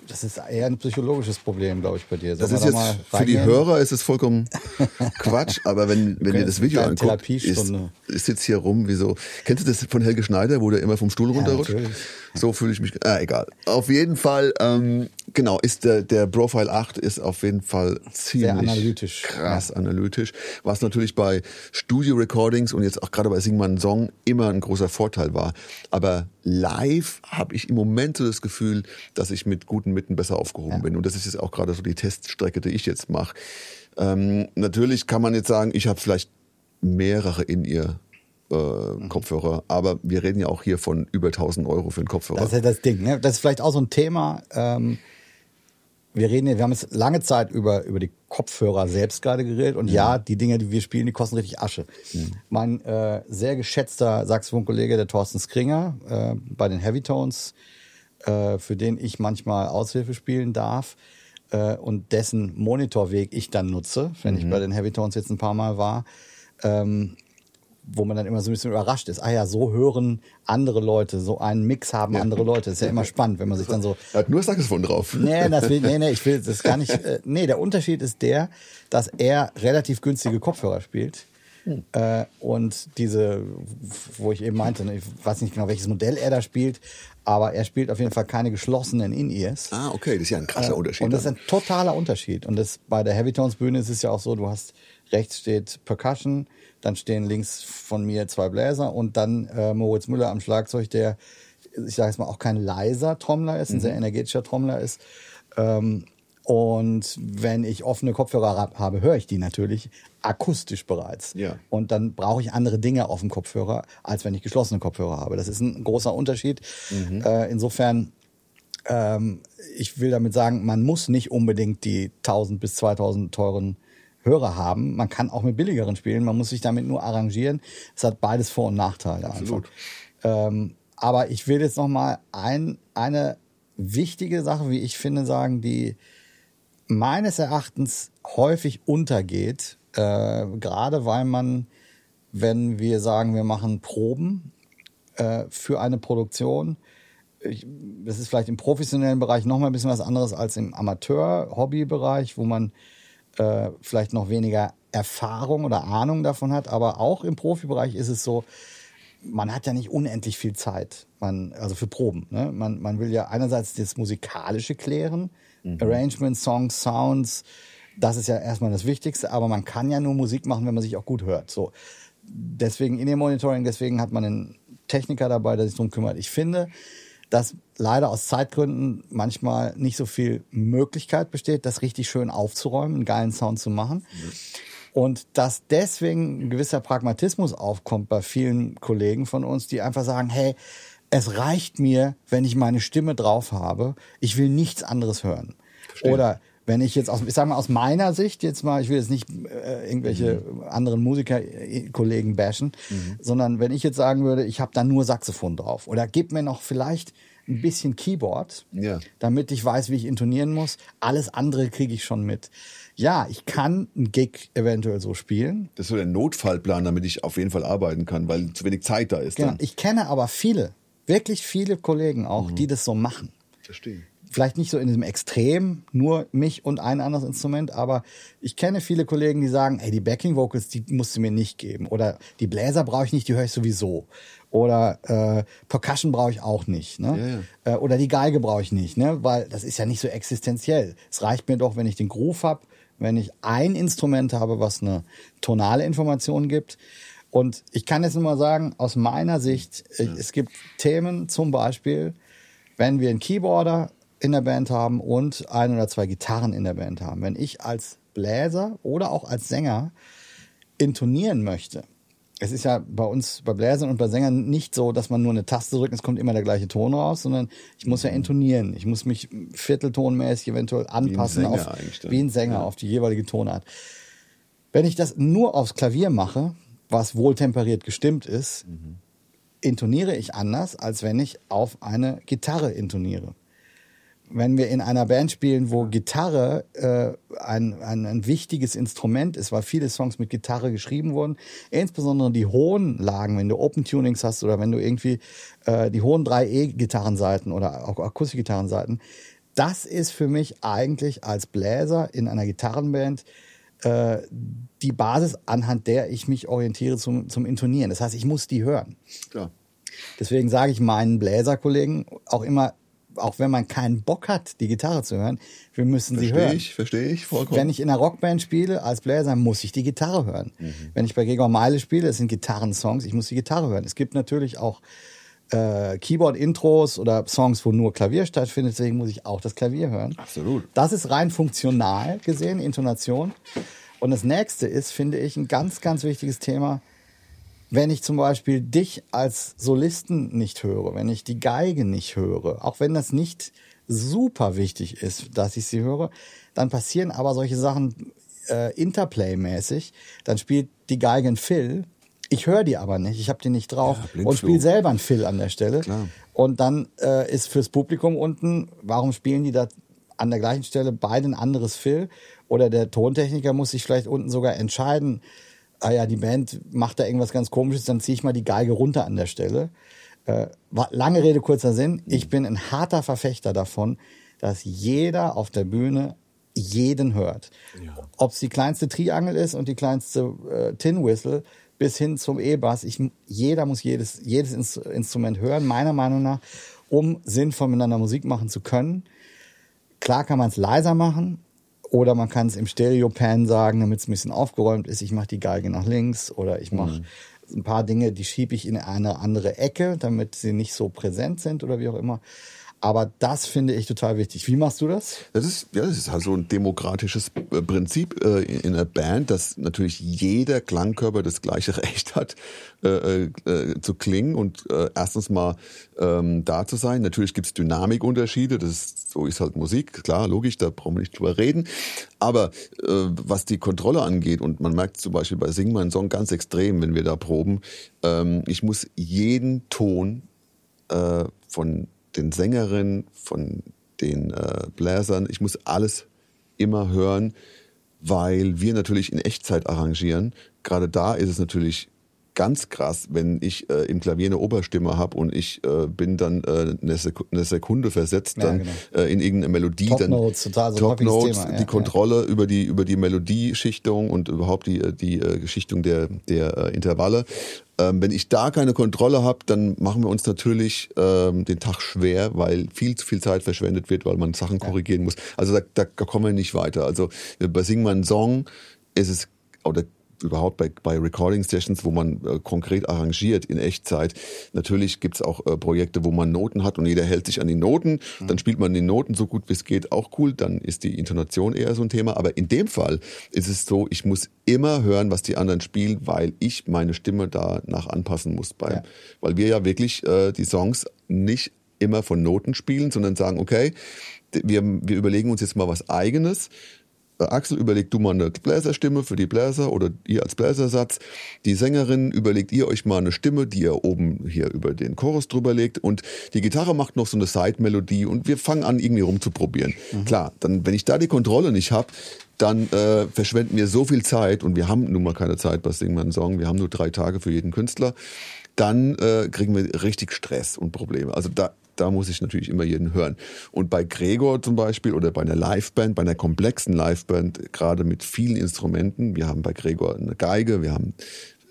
Das ist eher ein psychologisches Problem, glaube ich, bei dir. Das Sollen ist wir jetzt, da für die? Hörer ist es vollkommen Quatsch, aber wenn, wenn ihr das Video anguckt, Therapiestunde. ich sitze hier rum, wie so, kennst du das von Helge Schneider, wo der immer vom Stuhl runterrutscht? natürlich. so fühle ich mich, ah, egal. Auf jeden Fall, ähm, genau, ist der, der Profile 8 ist auf jeden Fall ziemlich analytisch. krass analytisch, was natürlich bei Studio-Recordings und jetzt auch gerade bei Sing mal einen Song immer ein großer Vorteil war. Aber live habe ich im Moment so das Gefühl, dass ich mit guten Mitten besser aufgehoben bin. Und das ist jetzt auch gerade so die Teststrecke, die ich jetzt mache. Ähm, natürlich kann man jetzt sagen, ich habe vielleicht mehrere in ihr äh, Kopfhörer, aber wir reden ja auch hier von über 1000 Euro für einen Kopfhörer. Das ist ja das Ding. Ne? Das ist vielleicht auch so ein Thema. Ähm, wir reden, ja- wir haben jetzt lange Zeit über, über die Kopfhörer selbst gerade geredet. Und ja, die Dinge, die wir spielen, die kosten richtig Asche. Mein äh, sehr geschätzter Saxophonkollege, der Thorsten Skringer, äh, bei den Heavy Tones, äh, für den ich manchmal Aushilfe spielen darf äh, und dessen Monitorweg ich dann nutze, wenn ich bei den Heavy Tones jetzt ein paar Mal war, ähm, wo man dann immer so ein bisschen überrascht ist. Ah ja, so hören andere Leute, so einen Mix haben andere Leute. Das ist ja immer spannend, wenn man sich dann so er hat nur Saxophon drauf. Nee, das will, nee, nee, ich will das gar nicht. Äh, nee, der Unterschied ist der, dass er relativ günstige Kopfhörer spielt. Äh, und diese, wo ich eben meinte, ne, ich weiß nicht genau, welches Modell er da spielt, aber er spielt auf jeden Fall keine geschlossenen In-Ears. Ah, okay, das ist ja ein krasser Unterschied. Und das ist ein totaler Unterschied. Und das bei der Heavytones Bühne ist es ja auch so, du hast rechts steht Percussion, dann stehen links von mir zwei Bläser und dann äh, Moritz Müller am Schlagzeug, der, ich sage jetzt mal, auch kein leiser Trommler ist, ein sehr energetischer Trommler ist. Ähm, und wenn ich offene Kopfhörer hab- habe, höre ich die natürlich akustisch bereits. Ja. Und dann brauche ich andere Dinge auf dem Kopfhörer, als wenn ich geschlossene Kopfhörer habe. Das ist ein großer Unterschied. Äh, insofern ähm, ich will damit sagen, man muss nicht unbedingt die 1000 bis 2000 teuren Hörer haben. Man kann auch mit billigeren spielen. Man muss sich damit nur arrangieren. Es hat beides Vor- und Nachteile Absolut. einfach. Ähm, aber ich will jetzt noch mal ein, eine wichtige Sache, wie ich finde, sagen, die meines Erachtens häufig untergeht, äh, gerade weil man, wenn wir sagen, wir machen Proben äh, für eine Produktion, ich, das ist vielleicht im professionellen Bereich noch mal ein bisschen was anderes als im Amateur-Hobby-Bereich, wo man äh, vielleicht noch weniger Erfahrung oder Ahnung davon hat. Aber auch im Profibereich ist es so, man hat ja nicht unendlich viel Zeit, man, also für Proben. Ne? Man, man will ja einerseits das Musikalische klären, Arrangement, Songs, Sounds, das ist ja erstmal das Wichtigste, aber man kann ja nur Musik machen, wenn man sich auch gut hört. So. Deswegen In-Ear-Monitoring, deswegen hat man einen Techniker dabei, der sich drum kümmert. Ich finde, dass leider aus Zeitgründen manchmal nicht so viel Möglichkeit besteht, das richtig schön aufzuräumen, einen geilen Sound zu machen. Und dass deswegen ein gewisser Pragmatismus aufkommt bei vielen Kollegen von uns, die einfach sagen, hey, es reicht mir, wenn ich meine Stimme drauf habe. Ich will nichts anderes hören. Oder wenn ich jetzt aus, ich sage mal aus meiner Sicht jetzt mal, ich will jetzt nicht äh, irgendwelche anderen Musikerkollegen bashen, sondern wenn ich jetzt sagen würde, ich habe da nur Saxophon drauf oder gib mir noch vielleicht ein bisschen Keyboard, Ja. damit ich weiß, wie ich intonieren muss. Alles andere kriege ich schon mit. Ja, ich kann einen Gig eventuell so spielen. Das ist so der Notfallplan, damit ich auf jeden Fall arbeiten kann, weil zu wenig Zeit da ist. Genau. Dann. Ich kenne aber viele, wirklich viele Kollegen auch, die das so machen. Verstehe. Vielleicht nicht so in diesem Extrem, nur mich und ein anderes Instrument, aber ich kenne viele Kollegen, die sagen, ey, die Backing Vocals, die musst du mir nicht geben. Oder die Bläser brauche ich nicht, die höre ich sowieso. Oder äh, Percussion brauche ich auch nicht. Ne? Äh, oder die Geige brauche ich nicht, ne? weil das ist ja nicht so existenziell. Es reicht mir doch, wenn ich den Groove habe, wenn ich ein Instrument habe, was eine tonale Information gibt. Und ich kann jetzt nur mal sagen, aus meiner Sicht, äh, es gibt Themen, zum Beispiel, wenn wir einen Keyboarder in der Band haben und ein oder zwei Gitarren in der Band haben. Wenn ich als Bläser oder auch als Sänger intonieren möchte, es ist ja bei uns, bei Bläsern und bei Sängern nicht so, dass man nur eine Taste drückt, es kommt immer der gleiche Ton raus, sondern ich muss ja intonieren. Ich muss mich vierteltonmäßig eventuell anpassen Sänger auf, eigentlich dann. wie ein Sänger auf die jeweilige Tonart. Wenn ich das nur aufs Klavier mache, was wohltemperiert gestimmt ist, mhm. intoniere ich anders, als wenn ich auf eine Gitarre intoniere wenn wir in einer Band spielen, wo Gitarre äh, ein, ein, ein wichtiges Instrument ist, weil viele Songs mit Gitarre geschrieben wurden, insbesondere die hohen Lagen, wenn du Open Tunings hast oder wenn du irgendwie äh, die hohen 3E-Gitarrenseiten oder auch Akustikgitarrenseiten, das ist für mich eigentlich als Bläser in einer Gitarrenband äh, die Basis, anhand der ich mich orientiere zum, zum Intonieren. Das heißt, ich muss die hören. Klar. Deswegen sage ich meinen Bläserkollegen auch immer, auch wenn man keinen Bock hat, die Gitarre zu hören, wir müssen versteh sie hören. Ich, verstehe ich, vollkommen. Wenn ich in einer Rockband spiele, als Bläser, muss ich die Gitarre hören. Mhm. Wenn ich bei Gregor Meile spiele, es sind Gitarrensongs, ich muss die Gitarre hören. Es gibt natürlich auch äh, Keyboard-Intros oder Songs, wo nur Klavier stattfindet, deswegen muss ich auch das Klavier hören. Absolut. Das ist rein funktional gesehen, Intonation. Und das nächste ist, finde ich, ein ganz, ganz wichtiges Thema, wenn ich zum Beispiel dich als Solisten nicht höre, wenn ich die Geige nicht höre, auch wenn das nicht super wichtig ist, dass ich sie höre, dann passieren aber solche Sachen äh, Interplay-mäßig. Dann spielt die Geige ein Fill. Ich höre die aber nicht, ich habe die nicht drauf ja, und spiele selber ein Fill an der Stelle. Klar. Und dann äh, ist fürs Publikum unten, warum spielen die da an der gleichen Stelle beide ein anderes Fill? Oder der Tontechniker muss sich vielleicht unten sogar entscheiden, ah ja, die Band macht da irgendwas ganz komisches, dann ziehe ich mal die Geige runter an der Stelle. Äh, lange Rede, kurzer Sinn. Ich bin ein harter Verfechter davon, dass jeder auf der Bühne jeden hört. Ja. Ob es die kleinste Triangel ist und die kleinste äh, Tin Whistle bis hin zum E-Bass. jeder muss jedes, jedes Instrument hören, meiner Meinung nach, um sinnvoll miteinander Musik machen zu können. Klar kann man es leiser machen, oder man kann es im Stereo-Pan sagen, damit es ein bisschen aufgeräumt ist. Ich mache die Geige nach links oder ich mache mhm. ein paar Dinge, die schiebe ich in eine andere Ecke, damit sie nicht so präsent sind oder wie auch immer. Aber das finde ich total wichtig. Wie machst du das? Das ist, ja, das ist halt so ein demokratisches äh, Prinzip äh, in einer Band, dass natürlich jeder Klangkörper das gleiche Recht hat, äh, äh, zu klingen und äh, erstens mal ähm, da zu sein. Natürlich gibt's Dynamikunterschiede, das ist, so ist halt Musik, klar, logisch, da brauchen wir nicht drüber reden. Aber äh, was die Kontrolle angeht, und man merkt zum Beispiel bei Sing meinen Song ganz extrem, wenn wir da proben, ähm, ich muss jeden Ton von den Sängerinnen, von den äh, Bläsern. Ich muss alles immer hören, weil wir natürlich in Echtzeit arrangieren. Gerade da ist es natürlich ganz krass, wenn ich äh, im Klavier eine Oberstimme habe und ich äh, bin dann äh, eine, Sekunde, eine, Sekunde versetzt ja, dann genau. äh, in irgendeine Melodie. Top dann Notes, total so Top Notes, Thema, ja, die Kontrolle ja. über die über die Melodieschichtung und überhaupt die die äh, Geschichtung der der äh, Intervalle. Ähm, wenn ich da keine Kontrolle habe, dann machen wir uns natürlich ähm, den Tag schwer, weil viel zu viel Zeit verschwendet wird, weil man Sachen korrigieren muss. Also da, da, da kommen wir nicht weiter. Also bei Sing mal einen Song ist es oder überhaupt bei, bei Recording Sessions, wo man äh, konkret arrangiert in Echtzeit. Natürlich gibt's auch äh, Projekte, wo man Noten hat und jeder hält sich an die Noten. Mhm. Dann spielt man die Noten so gut wie es geht, auch cool. Dann ist die Intonation eher so ein Thema. Aber in dem Fall ist es so, ich muss immer hören, was die anderen spielen, weil ich meine Stimme danach anpassen muss. Beim, ja. Weil wir ja wirklich äh, die Songs nicht immer von Noten spielen, sondern sagen, okay, wir, wir überlegen uns jetzt mal was eigenes Axel, überlegt du mal eine Bläserstimme für die Bläser oder ihr als Bläsersatz. Die Sängerin, überlegt ihr euch mal eine Stimme, die ihr oben hier über den Chorus drüber legt und die Gitarre macht noch so eine Side-Melodie und wir fangen an, irgendwie rumzuprobieren. Mhm. Klar, dann, wenn ich da die Kontrolle nicht habe, dann äh, verschwenden wir so viel Zeit und wir haben nun mal keine Zeit bei Sing einen Song, wir haben nur drei Tage für jeden Künstler, dann äh, kriegen wir richtig Stress und Probleme. Also da da muss ich natürlich immer jeden hören. Und bei Gregor zum Beispiel oder bei einer Liveband, bei einer komplexen Liveband, gerade mit vielen Instrumenten, wir haben bei Gregor eine Geige, wir haben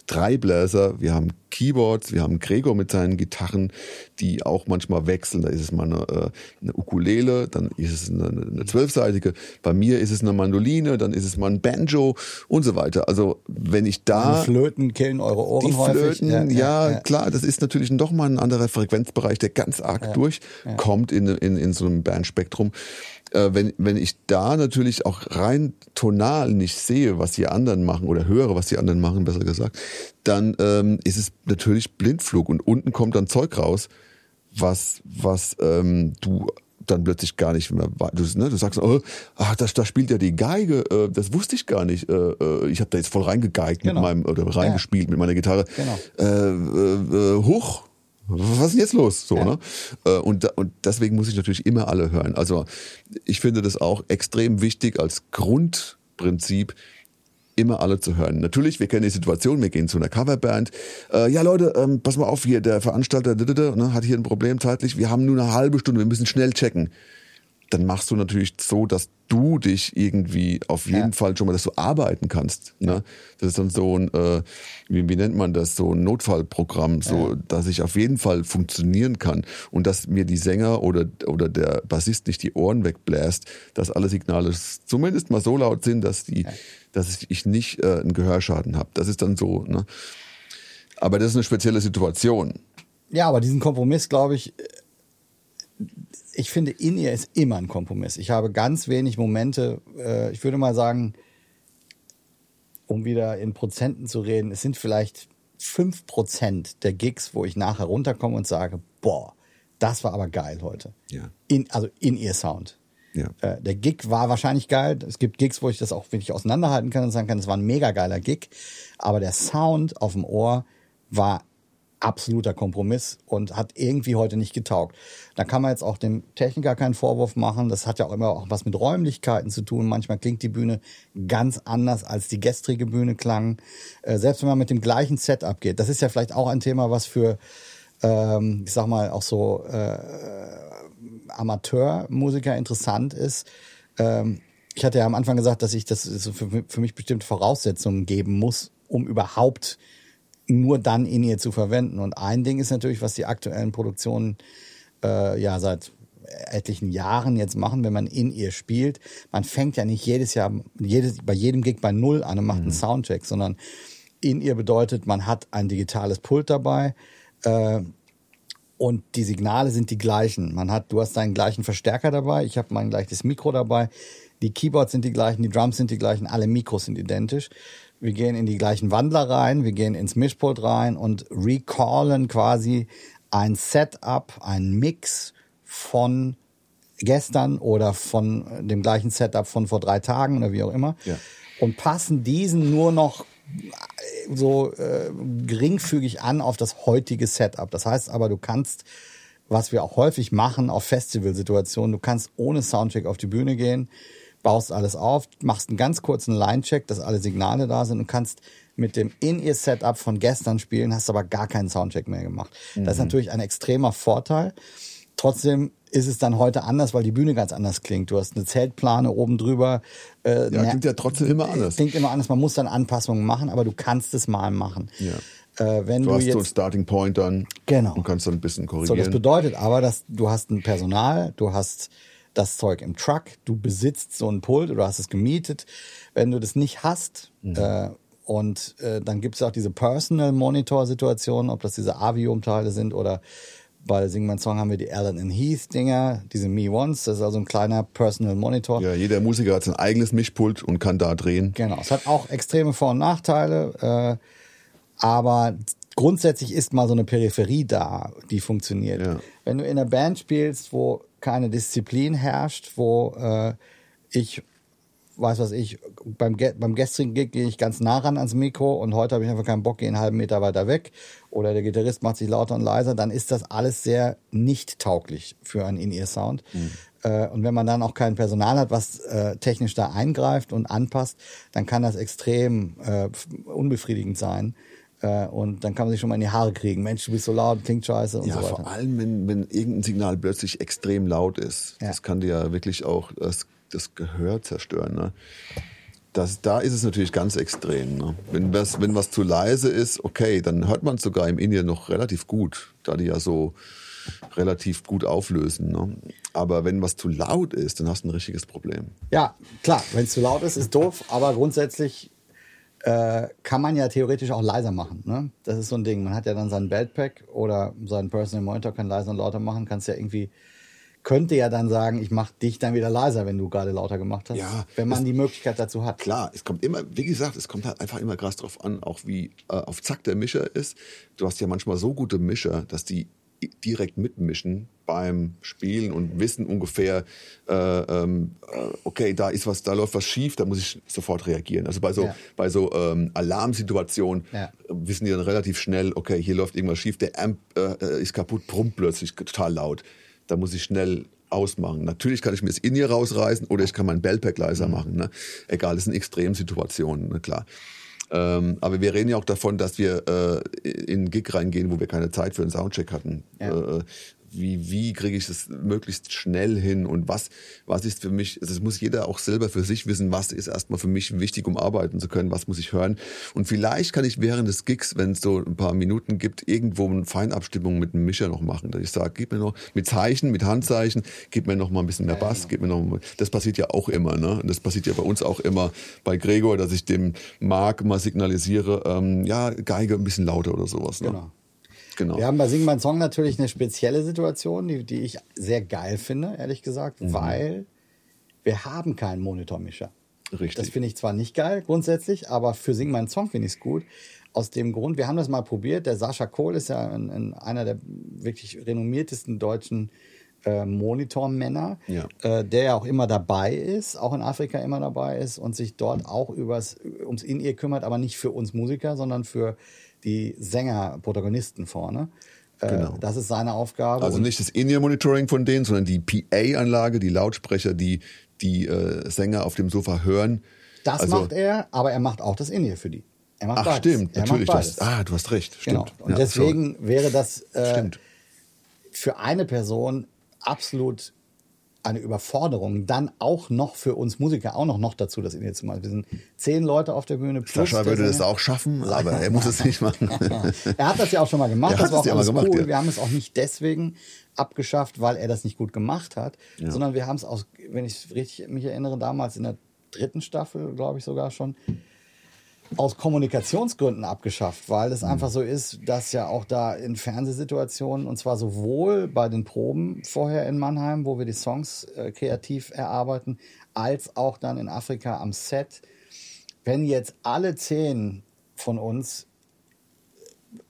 drei Bläser, wir haben Keyboards, wir haben Gregor mit seinen Gitarren, die auch manchmal wechseln. Da ist es mal eine, äh, eine Ukulele, dann ist es eine, eine zwölfseitige. Bei mir ist es eine Mandoline, dann ist es mal ein Banjo und so weiter. Also wenn ich da... Die Flöten killen eure Ohren die Flöten, ja, ja, ja, klar, das ist natürlich doch mal ein anderer Frequenzbereich, der ganz arg ja, durchkommt in, in, in so einem Bandspektrum äh, wenn, wenn ich da natürlich auch rein tonal nicht sehe, was die anderen machen oder höre, was die anderen machen, besser gesagt, dann ähm, ist es natürlich Blindflug und unten kommt dann Zeug raus, was, was ähm, du dann plötzlich gar nicht mehr, du, ne, du sagst, oh, ach, da, da spielt ja die Geige, äh, das wusste ich gar nicht. Äh, äh ich habe da jetzt voll reingegeigt genau. mit meinem, oder reingespielt ja. mit meiner Gitarre. Genau. Äh, äh, äh hoch, was ist denn jetzt los? So, ja. ne? Äh, und, und deswegen muss ich natürlich immer alle hören. Also ich finde das auch extrem wichtig als Grundprinzip, immer alle zu hören. Natürlich, wir kennen die Situation, wir gehen zu einer Coverband. Äh, ja, Leute, ähm, pass mal auf, hier, der Veranstalter ne, hat hier ein Problem zeitlich. Wir haben nur eine halbe Stunde, wir müssen schnell checken dann machst du natürlich so, dass du dich irgendwie auf jeden ja. Fall schon mal, dass du arbeiten kannst. Ne? Das ist dann so ein, äh, wie, wie nennt man das, so ein Notfallprogramm, so, ja. dass ich auf jeden Fall funktionieren kann und dass mir die Sänger oder, oder der Bassist nicht die Ohren wegbläst, dass alle Signale zumindest mal so laut sind, dass die, dass ich nicht äh, einen Gehörschaden habe. Das ist dann so. Ne? Aber das ist eine spezielle Situation. Ja, aber diesen Kompromiss, glaube ich, ich finde, in ihr ist immer ein Kompromiss. Ich habe ganz wenig Momente, äh, ich würde mal sagen, um wieder in Prozenten zu reden, es sind vielleicht fünf Prozent der Gigs, wo ich nachher runterkomme und sage, boah, das war aber geil heute. Ja. In, also in ihr Sound. Ja. Äh, der Gig war wahrscheinlich geil. Es gibt Gigs, wo ich das auch wirklich auseinanderhalten kann und sagen kann, es war ein mega geiler Gig. Aber der Sound auf dem Ohr war absoluter Kompromiss und hat irgendwie heute nicht getaugt. Da kann man jetzt auch dem Techniker keinen Vorwurf machen. Das hat ja auch immer auch was mit Räumlichkeiten zu tun. Manchmal klingt die Bühne ganz anders, als die gestrige Bühne klang. Äh, selbst wenn man mit dem gleichen Setup geht. Das ist ja vielleicht auch ein Thema, was für, ähm, ich sag mal, auch so äh, Amateurmusiker interessant ist. Ähm, ich hatte ja am Anfang gesagt, dass ich das für, für mich bestimmte Voraussetzungen geben muss, um überhaupt nur dann in ihr zu verwenden. Und ein Ding ist natürlich, was die aktuellen Produktionen äh, ja seit etlichen Jahren jetzt machen, wenn man in ihr spielt. Man fängt ja nicht jedes Jahr, jedes, bei jedem Gig bei Null an und macht mhm. einen Soundcheck, sondern in ihr bedeutet, man hat ein digitales Pult dabei äh, und die Signale sind die gleichen. Man hat, du hast deinen gleichen Verstärker dabei, ich habe mein gleiches Mikro dabei, die Keyboards sind die gleichen, die Drums sind die gleichen, alle Mikros sind identisch wir gehen in die gleichen Wandler rein, wir gehen ins Mischpult rein und recallen quasi ein Setup, ein Mix von gestern oder von dem gleichen Setup von vor drei Tagen oder wie auch immer ja. und passen diesen nur noch so äh, geringfügig an auf das heutige Setup. Das heißt aber, du kannst, was wir auch häufig machen auf Festivalsituationen, du kannst ohne Soundcheck auf die Bühne gehen baust alles auf, machst einen ganz kurzen Line-Check, dass alle Signale da sind und kannst mit dem In-Ear-Setup von gestern spielen, hast aber gar keinen Soundcheck mehr gemacht. Mhm. Das ist mhm. natürlich ein extremer Vorteil. Trotzdem ist es dann heute anders, weil die Bühne ganz anders klingt. Du hast eine Zeltplane oben drüber. Äh, ja, klingt ja trotzdem immer anders. Klingt immer anders. Man muss dann Anpassungen machen, aber du kannst es mal machen. Ja. Äh, wenn du, du hast jetzt, so einen Starting Point dann genau. und kannst dann ein bisschen korrigieren. So, das bedeutet aber, dass du hast ein Personal, du hast das Zeug im Truck, du besitzt so ein Pult oder hast es gemietet. Wenn du das nicht hast, mhm. äh, und äh, dann gibt es auch diese Personal Monitor Situation, ob das diese Avium-Teile sind oder bei Sing mein Song haben wir die Allen and Heath Dinger, diese Me Ones, das ist also ein kleiner Personal Monitor. Ja, jeder Musiker hat sein eigenes Mischpult und kann da drehen. Genau, es hat auch extreme Vor- und Nachteile, äh, aber grundsätzlich ist mal so eine Peripherie da, die funktioniert. Ja. Wenn du in einer Band spielst, wo keine Disziplin herrscht, wo äh, ich weiß was ich, beim, beim gestrigen Gig gehe ich ganz nah ran ans Mikro und heute habe ich einfach keinen Bock, gehe einen halben Meter weiter weg oder der Gitarrist macht sich lauter und leiser, dann ist das alles sehr nicht tauglich für einen In-Ear-Sound. Mhm. Äh, und wenn man dann auch kein Personal hat, was äh, technisch da eingreift und anpasst, dann kann das extrem äh, unbefriedigend sein. Äh, und dann kann man sich schon mal in die Haare kriegen. Mensch, du bist so laut, klingt scheiße und ja, so weiter. vor allem, wenn, wenn irgendein Signal plötzlich extrem laut ist. Ja. Das kann dir ja wirklich auch das, das Gehör zerstören. Ne? Das, da ist es natürlich ganz extrem. Ne? Wenn, was, wenn was zu leise ist, okay, dann hört man es sogar im Indien noch relativ gut, da die ja so relativ gut auflösen. Ne? Aber wenn was zu laut ist, dann hast du ein richtiges Problem. Ja, klar, wenn es zu laut ist, ist doof, aber grundsätzlich äh, kann man ja theoretisch auch leiser machen. Ne? Das ist so ein Ding. Man hat ja dann seinen Beltpack oder seinen Personal Monitor, kann leiser und lauter machen, kannst ja irgendwie könnte ja dann sagen, ich mache dich dann wieder leiser, wenn du gerade lauter gemacht hast. Ja, wenn man die Möglichkeit dazu hat. Klar, es kommt immer, wie gesagt, es kommt halt einfach immer krass drauf an, auch wie äh, auf Zack der Mischer ist. Du hast ja manchmal so gute Mischer, dass die direkt mitmischen beim Spielen und wissen ungefähr, äh, ähm, äh, okay, da ist was, da läuft was schief, da muss ich sofort reagieren. Also bei so, Ja. bei so ähm, Alarmsituationen Ja. wissen die dann relativ schnell, okay, hier läuft irgendwas schief, der Amp äh, ist kaputt, brummt plötzlich total laut. Da muss ich schnell ausmachen. Natürlich kann ich mir das in ihr rausreißen oder ich kann meinen Bellpack leiser machen. Ne? Egal, das sind Extremsituationen, ne, klar. Ähm, aber wir reden ja auch davon, dass wir äh, in einen Gig reingehen, wo wir keine Zeit für einen Soundcheck hatten. Ja. Äh, wie, wie kriege ich das möglichst schnell hin und was, was ist für mich, also das muss jeder auch selber für sich wissen, was ist erstmal für mich wichtig, um arbeiten zu können, was muss ich hören. Und vielleicht kann ich während des Gigs, wenn es so ein paar Minuten gibt, irgendwo eine Feinabstimmung mit einem Mischer noch machen. Dass ich sage, gib mir noch, mit Zeichen, mit Handzeichen, gib mir noch mal ein bisschen mehr Bass, gib mir noch mal, das passiert ja auch immer, ne? Und das passiert ja bei uns auch immer bei Gregor, dass ich dem Marc mal signalisiere, ähm, ja, Geige ein bisschen lauter oder sowas, ne? Genau. Genau. Wir haben bei Sing mein Song natürlich eine spezielle Situation, die, die ich sehr geil finde, ehrlich gesagt, Mhm. weil wir haben keinen Monitormischer. Richtig. Das finde ich zwar nicht geil grundsätzlich, aber für Sing mein Song finde ich es gut. Aus dem Grund, wir haben das mal probiert. Der Sascha Kohl ist ja ein, ein, einer der wirklich renommiertesten deutschen äh, Monitormänner, Ja. äh, der ja auch immer dabei ist, auch in Afrika immer dabei ist und sich dort auch übers, ums In-Ear kümmert, aber nicht für uns Musiker, sondern für die Sänger, Protagonisten vorne. Äh, Genau. Das ist seine Aufgabe. Also nicht das In-Ear-Monitoring von denen, sondern die PA-Anlage, die Lautsprecher, die die äh, Sänger auf dem Sofa hören. Das also, macht er, aber er macht auch das In-Ear für die. Er macht Ach beides. stimmt, er natürlich. Beides. ah, du hast recht. Stimmt. Genau. Und Ja, deswegen wäre das äh, für eine Person absolut eine Überforderung, dann auch noch für uns Musiker auch noch, noch dazu das In-Ear zu machen. Wir sind zehn Leute auf der Bühne. Sascha würde das auch schaffen, aber er muss es nicht machen. er hat das ja auch schon mal gemacht. Er das war auch mal alles gemacht, cool. ja. Wir haben es auch nicht deswegen abgeschafft, weil er das nicht gut gemacht hat, Ja. sondern wir haben es aus, wenn ich richtig mich erinnere, damals in der dritten Staffel, glaube ich sogar schon, aus Kommunikationsgründen abgeschafft, weil es einfach so ist, dass ja auch da in Fernsehsituationen, und zwar sowohl bei den Proben vorher in Mannheim, wo wir die Songs äh, kreativ erarbeiten, als auch dann in Afrika am Set, wenn jetzt alle zehn von uns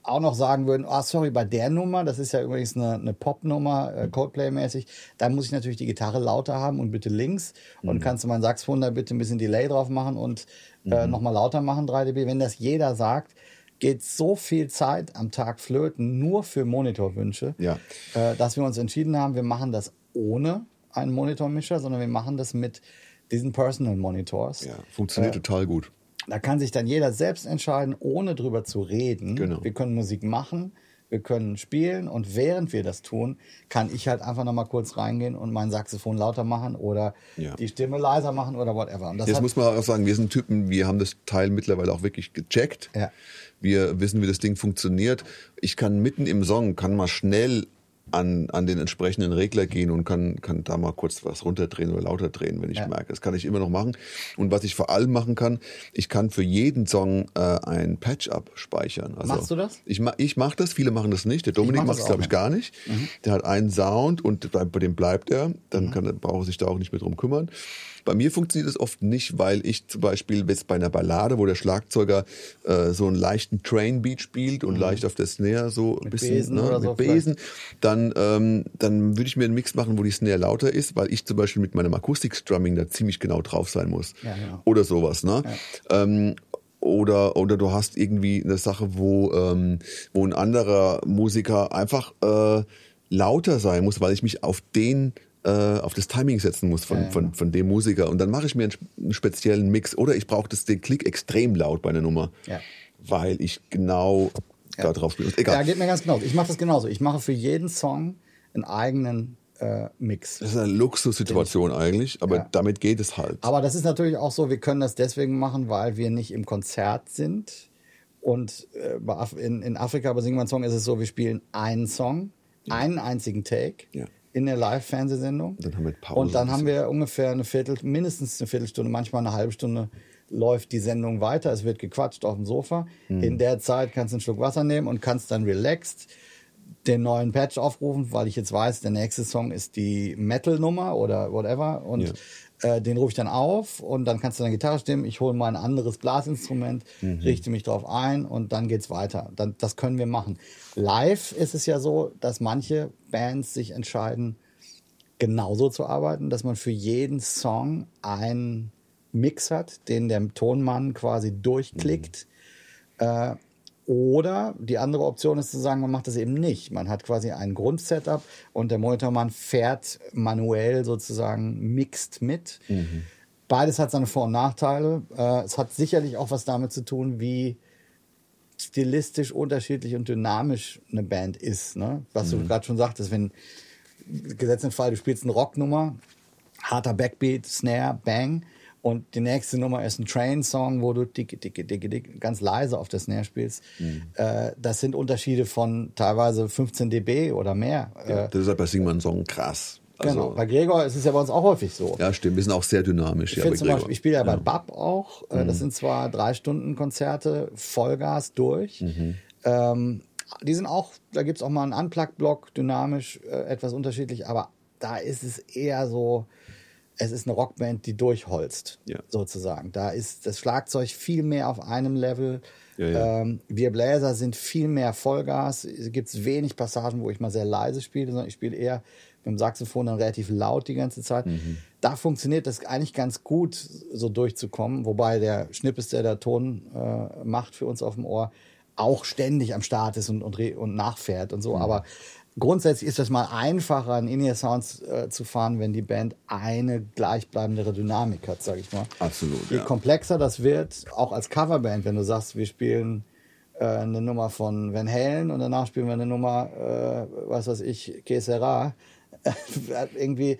auch noch sagen würden, ah, sorry, bei der Nummer, das ist ja übrigens eine, eine Pop-Nummer, äh, Coldplay-mäßig, da muss ich natürlich die Gitarre lauter haben und bitte links. Und kannst du mein Saxophon da bitte ein bisschen Delay drauf machen und äh, nochmal lauter machen, 3 dB. Wenn das jeder sagt, geht so viel Zeit am Tag flöten, nur für Monitorwünsche, Ja. äh, dass wir uns entschieden haben, wir machen das ohne einen Monitormischer, sondern wir machen das mit diesen Personal Monitors. Ja, funktioniert total gut. Da kann sich dann jeder selbst entscheiden, ohne drüber zu reden. Genau. Wir können Musik machen, wir können spielen und während wir das tun, kann ich halt einfach noch mal kurz reingehen und mein Saxophon lauter machen oder Ja. die Stimme leiser machen oder whatever. Jetzt hat, muss man auch sagen, wir sind Typen, wir haben das Teil mittlerweile auch wirklich gecheckt. Ja. Wir wissen, wie das Ding funktioniert. Ich kann mitten im Song, kann mal schnell an, an den entsprechenden Regler gehen und kann, kann da mal kurz was runterdrehen oder lauter drehen, wenn ich Ja. merke. Das kann ich immer noch machen. Und was ich vor allem machen kann, ich kann für jeden Song äh, ein Patch abspeichern. Also Machst du das? Ich, ich mache das, viele machen das nicht. Der Dominik mach macht das es, glaube ich, gar nicht. Der hat einen Sound und bei dem bleibt er. Dann kann, er- braucht er sich da auch nicht mehr drum kümmern. Bei mir funktioniert es oft nicht, weil ich zum Beispiel jetzt bei einer Ballade, wo der Schlagzeuger äh, so einen leichten Train-Beat spielt und leicht auf der Snare so ein bisschen Besen ne, oder mit so Besen, dann, ähm, dann würde ich mir einen Mix machen, wo die Snare lauter ist, weil ich zum Beispiel mit meinem Akustik-Strumming da ziemlich genau drauf sein muss. Ja, genau. Oder sowas. Ne? Ähm, oder, oder du hast irgendwie eine Sache, wo, ähm, wo ein anderer Musiker einfach äh, lauter sein muss, weil ich mich auf den äh, auf das Timing setzen muss von, Ja, ja. von, von dem Musiker. Und dann mache ich mir einen, einen speziellen Mix. Oder ich brauche das den Klick extrem laut bei einer Nummer, Ja. weil ich genau da drauf spiele. Egal. ja, geht mir ganz genauso. Ich mache das genauso. Ich mache für jeden Song einen eigenen äh, Mix. das ist eine Luxussituation eigentlich, aber Ja. damit geht es halt. Aber das ist natürlich auch so, wir können das deswegen machen, weil wir nicht im Konzert sind. Und äh, in, in Afrika bei Sing Song ist es so, wir spielen einen Song, einen einzigen Take Ja. In der Live-Fernsehsendung. Dann haben wir Pause Und dann haben wir ungefähr eine Viertel, mindestens eine Viertelstunde, manchmal eine halbe Stunde läuft die Sendung weiter. Es wird gequatscht auf dem Sofa. Mhm. In der Zeit kannst du einen Schluck Wasser nehmen und kannst dann relaxed den neuen Patch aufrufen, weil ich jetzt weiß, der nächste Song ist die Metal-Nummer oder whatever. Und ja. Äh, den rufe ich dann auf und dann kannst du deine Gitarre stimmen. Ich hole mal ein anderes Blasinstrument, mhm. richte mich darauf ein und dann geht's weiter. Dann, das können wir machen. Live ist es ja so, dass manche Bands sich entscheiden, genauso zu arbeiten, dass man für jeden Song einen Mix hat, den der Tonmann quasi durchklickt. Mhm. Äh, oder die andere Option ist zu sagen, man macht das eben nicht. Man hat quasi ein Grundsetup und der Monitormann fährt manuell sozusagen mixt mit. Mhm. Beides hat seine Vor- und Nachteile. Äh, es hat sicherlich auch was damit zu tun, wie stilistisch unterschiedlich und dynamisch eine Band ist. Ne? Was mhm. du gerade schon sagtest, wenn gesetzt im Fall, du spielst eine Rocknummer, harter Backbeat, Snare, Bang, und die nächste Nummer ist ein Train-Song, wo du dicke, dicke, dicke, dicke, ganz leise auf der Snare spielst. Mhm. Äh, das sind Unterschiede von teilweise 15 dB oder mehr. Ja, äh, deshalb ist irgendwann Song krass. Also, genau. Bei Gregor ist es ja bei uns auch häufig so. Ja, stimmt. Wir sind auch sehr dynamisch. Ich, ja, Beispiel, ich spiele ja bei BAP auch. Äh, mhm. Das sind zwar drei Stunden Konzerte, Vollgas durch. Mhm. Ähm, die sind auch, da gibt es auch mal einen Unplugged-Block, dynamisch, äh, etwas unterschiedlich, aber da ist es eher so, es ist eine Rockband, die durchholzt, ja. sozusagen. Da ist das Schlagzeug viel mehr auf einem Level. Ja, ja. Ähm, wir Bläser sind viel mehr Vollgas. Es gibt wenig Passagen, wo ich mal sehr leise spiele, sondern ich spiele eher mit dem Saxophon dann relativ laut die ganze Zeit. Mhm. Da funktioniert das eigentlich ganz gut, so durchzukommen. Wobei der Schnippes, der der Ton äh, macht für uns auf dem Ohr, auch ständig am Start ist und, und, und nachfährt und so. Mhm. Aber grundsätzlich ist das mal einfacher, in In-Ear-Sounds äh, zu fahren, wenn die Band eine gleichbleibendere Dynamik hat, sage ich mal. Absolut. Je ja. komplexer das wird, auch als Coverband, wenn du sagst, wir spielen äh, eine Nummer von Van Halen und danach spielen wir eine Nummer, äh, was weiß ich, Kesera, irgendwie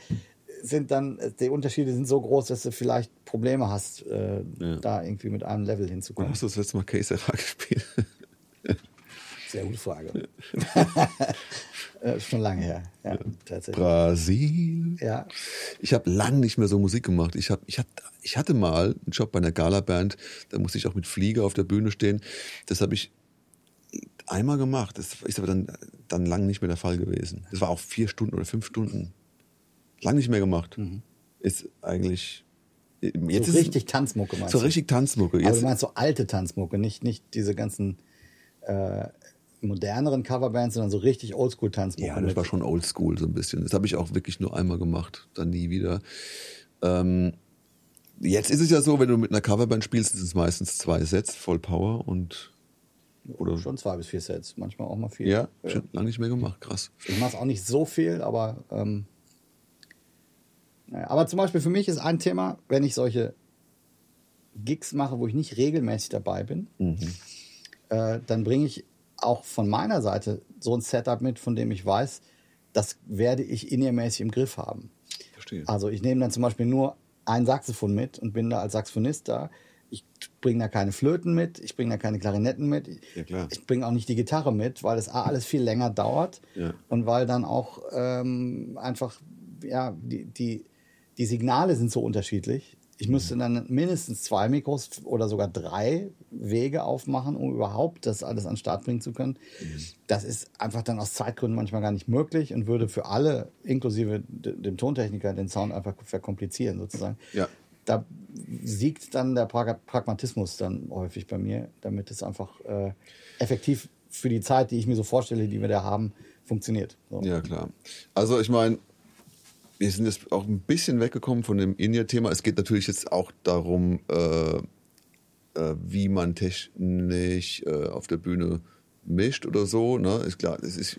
sind dann, die Unterschiede sind so groß, dass du vielleicht Probleme hast, äh, ja. da irgendwie mit einem Level hinzukommen. Hast du das letzte Mal Kesera gespielt? Gute Frage. äh, schon lange her. Ja, tatsächlich. Brasil. Ja. Ich habe lange nicht mehr so Musik gemacht. Ich, hab, ich, hab, ich hatte mal einen Job bei einer Gala-Band, da musste ich auch mit Flieger auf der Bühne stehen. Das habe ich einmal gemacht. Das ist aber dann, dann lang nicht mehr der Fall gewesen. Das war auch vier Stunden oder fünf Stunden. Lang nicht mehr gemacht. Mhm. Ist eigentlich. Jetzt so ist richtig Tanzmucke meinst So richtig Tanzmucke. Jetzt aber du meinst so alte Tanzmucke, nicht, nicht diese ganzen äh, moderneren Coverbands, sondern so richtig Oldschool-Tanzmucke. Ja, das war schon Oldschool so ein bisschen. Das habe ich auch wirklich nur einmal gemacht, dann nie wieder. Ähm, jetzt ist es ja so, wenn du mit einer Coverband spielst, sind es meistens zwei Sets, voll Power und oder schon zwei bis vier Sets, manchmal auch mal vier. Ja, ja. schon lange nicht mehr gemacht, krass. Ich mache es auch nicht so viel, aber ähm, naja. aber zum Beispiel für mich ist ein Thema, wenn ich solche Gigs mache, wo ich nicht regelmäßig dabei bin, mhm. äh, dann bringe ich auch von meiner Seite so ein Setup mit, von dem ich weiß, das werde ich innermäßig im Griff haben. Verstehe. Also ich nehme dann zum Beispiel nur ein Saxophon mit und bin da als Saxophonist da. Ich bringe da keine Flöten mit, ich bringe da keine Klarinetten mit, ja, ich bringe auch nicht die Gitarre mit, weil das A, alles viel länger dauert ja. und weil dann auch ähm, einfach ja, die, die, die Signale sind so unterschiedlich. Ich müsste dann mindestens zwei Mikros oder sogar drei Wege aufmachen, um überhaupt das alles an den Start bringen zu können. Mhm. Das ist einfach dann aus Zeitgründen manchmal gar nicht möglich und würde für alle, inklusive dem Tontechniker, den Sound einfach verkomplizieren sozusagen. Ja. Da siegt dann der Pragmatismus dann häufig bei mir, damit es einfach äh, effektiv für die Zeit, die ich mir so vorstelle, die wir da haben, funktioniert. So. Ja, klar. Also ich meine, wir sind jetzt auch ein bisschen weggekommen von dem In-Ear-Thema. Es geht natürlich jetzt auch darum, äh, äh, wie man technisch äh, auf der Bühne mischt oder so. Ne? Ist klar, das ist.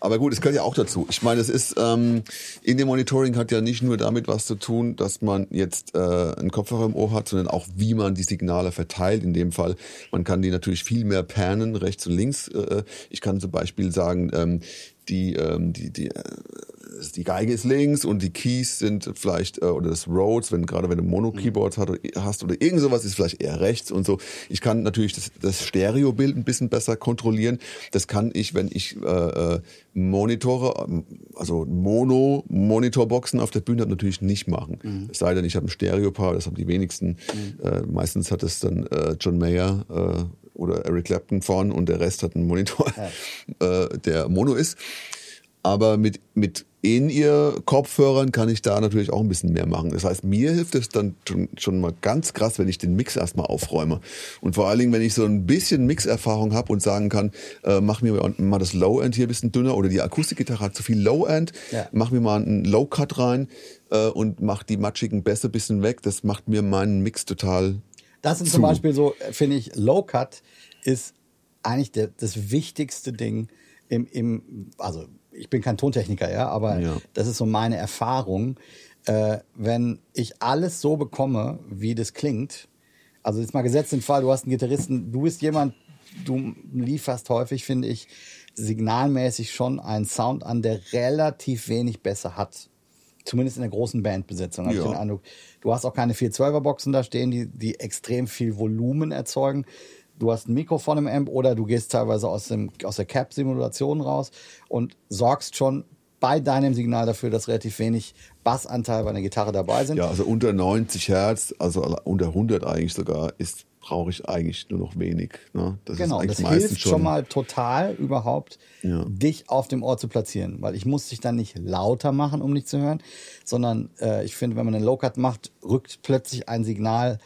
Aber gut, es gehört ja auch dazu. Ich meine, es ist ähm, in dem Monitoring hat ja nicht nur damit was zu tun, dass man jetzt äh, einen Kopfhörer im Ohr hat, sondern auch wie man die Signale verteilt. In dem Fall, man kann die natürlich viel mehr pernen, rechts und links. Äh, ich kann zum Beispiel sagen, ähm, die, ähm, die, die, äh, die Geige ist links und die Keys sind vielleicht, äh, oder das Rhodes, wenn gerade wenn du Mono-Keyboards mhm. hast oder irgend sowas, ist vielleicht eher rechts und so. Ich kann natürlich das, das Stereobild ein bisschen besser kontrollieren. Das kann ich, wenn ich äh, äh Monitore, ähm, also Mono-Monitorboxen auf der Bühne habe, natürlich nicht machen. Mhm. Es sei denn, ich habe ein Stereo-Paar, das haben die wenigsten. Mhm. Äh, meistens hat es dann äh, John Mayer, äh, oder Eric Clapton vorn und der Rest hat einen Monitor, ja. äh, der Mono ist. Aber mit, mit in ihr Kopfhörern kann ich da natürlich auch ein bisschen mehr machen. Das heißt, mir hilft es dann schon, schon mal ganz krass, wenn ich den Mix erstmal aufräume. Und vor allen Dingen, wenn ich so ein bisschen Mixerfahrung habe und sagen kann, äh, mach mir mal das Low-End hier ein bisschen dünner oder die Akustikgitarre hat zu viel Low-End, ja. mach mir mal einen Low-Cut rein äh, und mach die matschigen Bässe ein bisschen weg. Das macht mir meinen Mix total Das sind zu. zum Beispiel so, finde ich, Low-Cut ist eigentlich der, das wichtigste Ding im, im also ich bin kein Tontechniker, ja, aber ja. das ist so meine Erfahrung. Äh, wenn ich alles so bekomme, wie das klingt, also jetzt mal gesetzt den Fall, du hast einen Gitarristen, du bist jemand, du lieferst häufig, finde ich, signalmäßig schon einen Sound an, der relativ wenig besser hat. Zumindest in der großen Bandbesetzung. Ja. Ich den Eindruck, du hast auch keine 412er Boxen da stehen, die, die extrem viel Volumen erzeugen du hast ein Mikrofon im Amp oder du gehst teilweise aus, dem, aus der Cap-Simulation raus und sorgst schon bei deinem Signal dafür, dass relativ wenig Bassanteil bei der Gitarre dabei sind. Ja, also unter 90 Hertz, also unter 100 eigentlich sogar, ist brauche ich eigentlich nur noch wenig. Ne? Das genau, das hilft schon, schon, mal total überhaupt, ja. dich auf dem Ohr zu platzieren, weil ich muss dich dann nicht lauter machen, um dich zu hören, sondern äh, ich finde, wenn man einen Low-Cut macht, rückt plötzlich ein Signal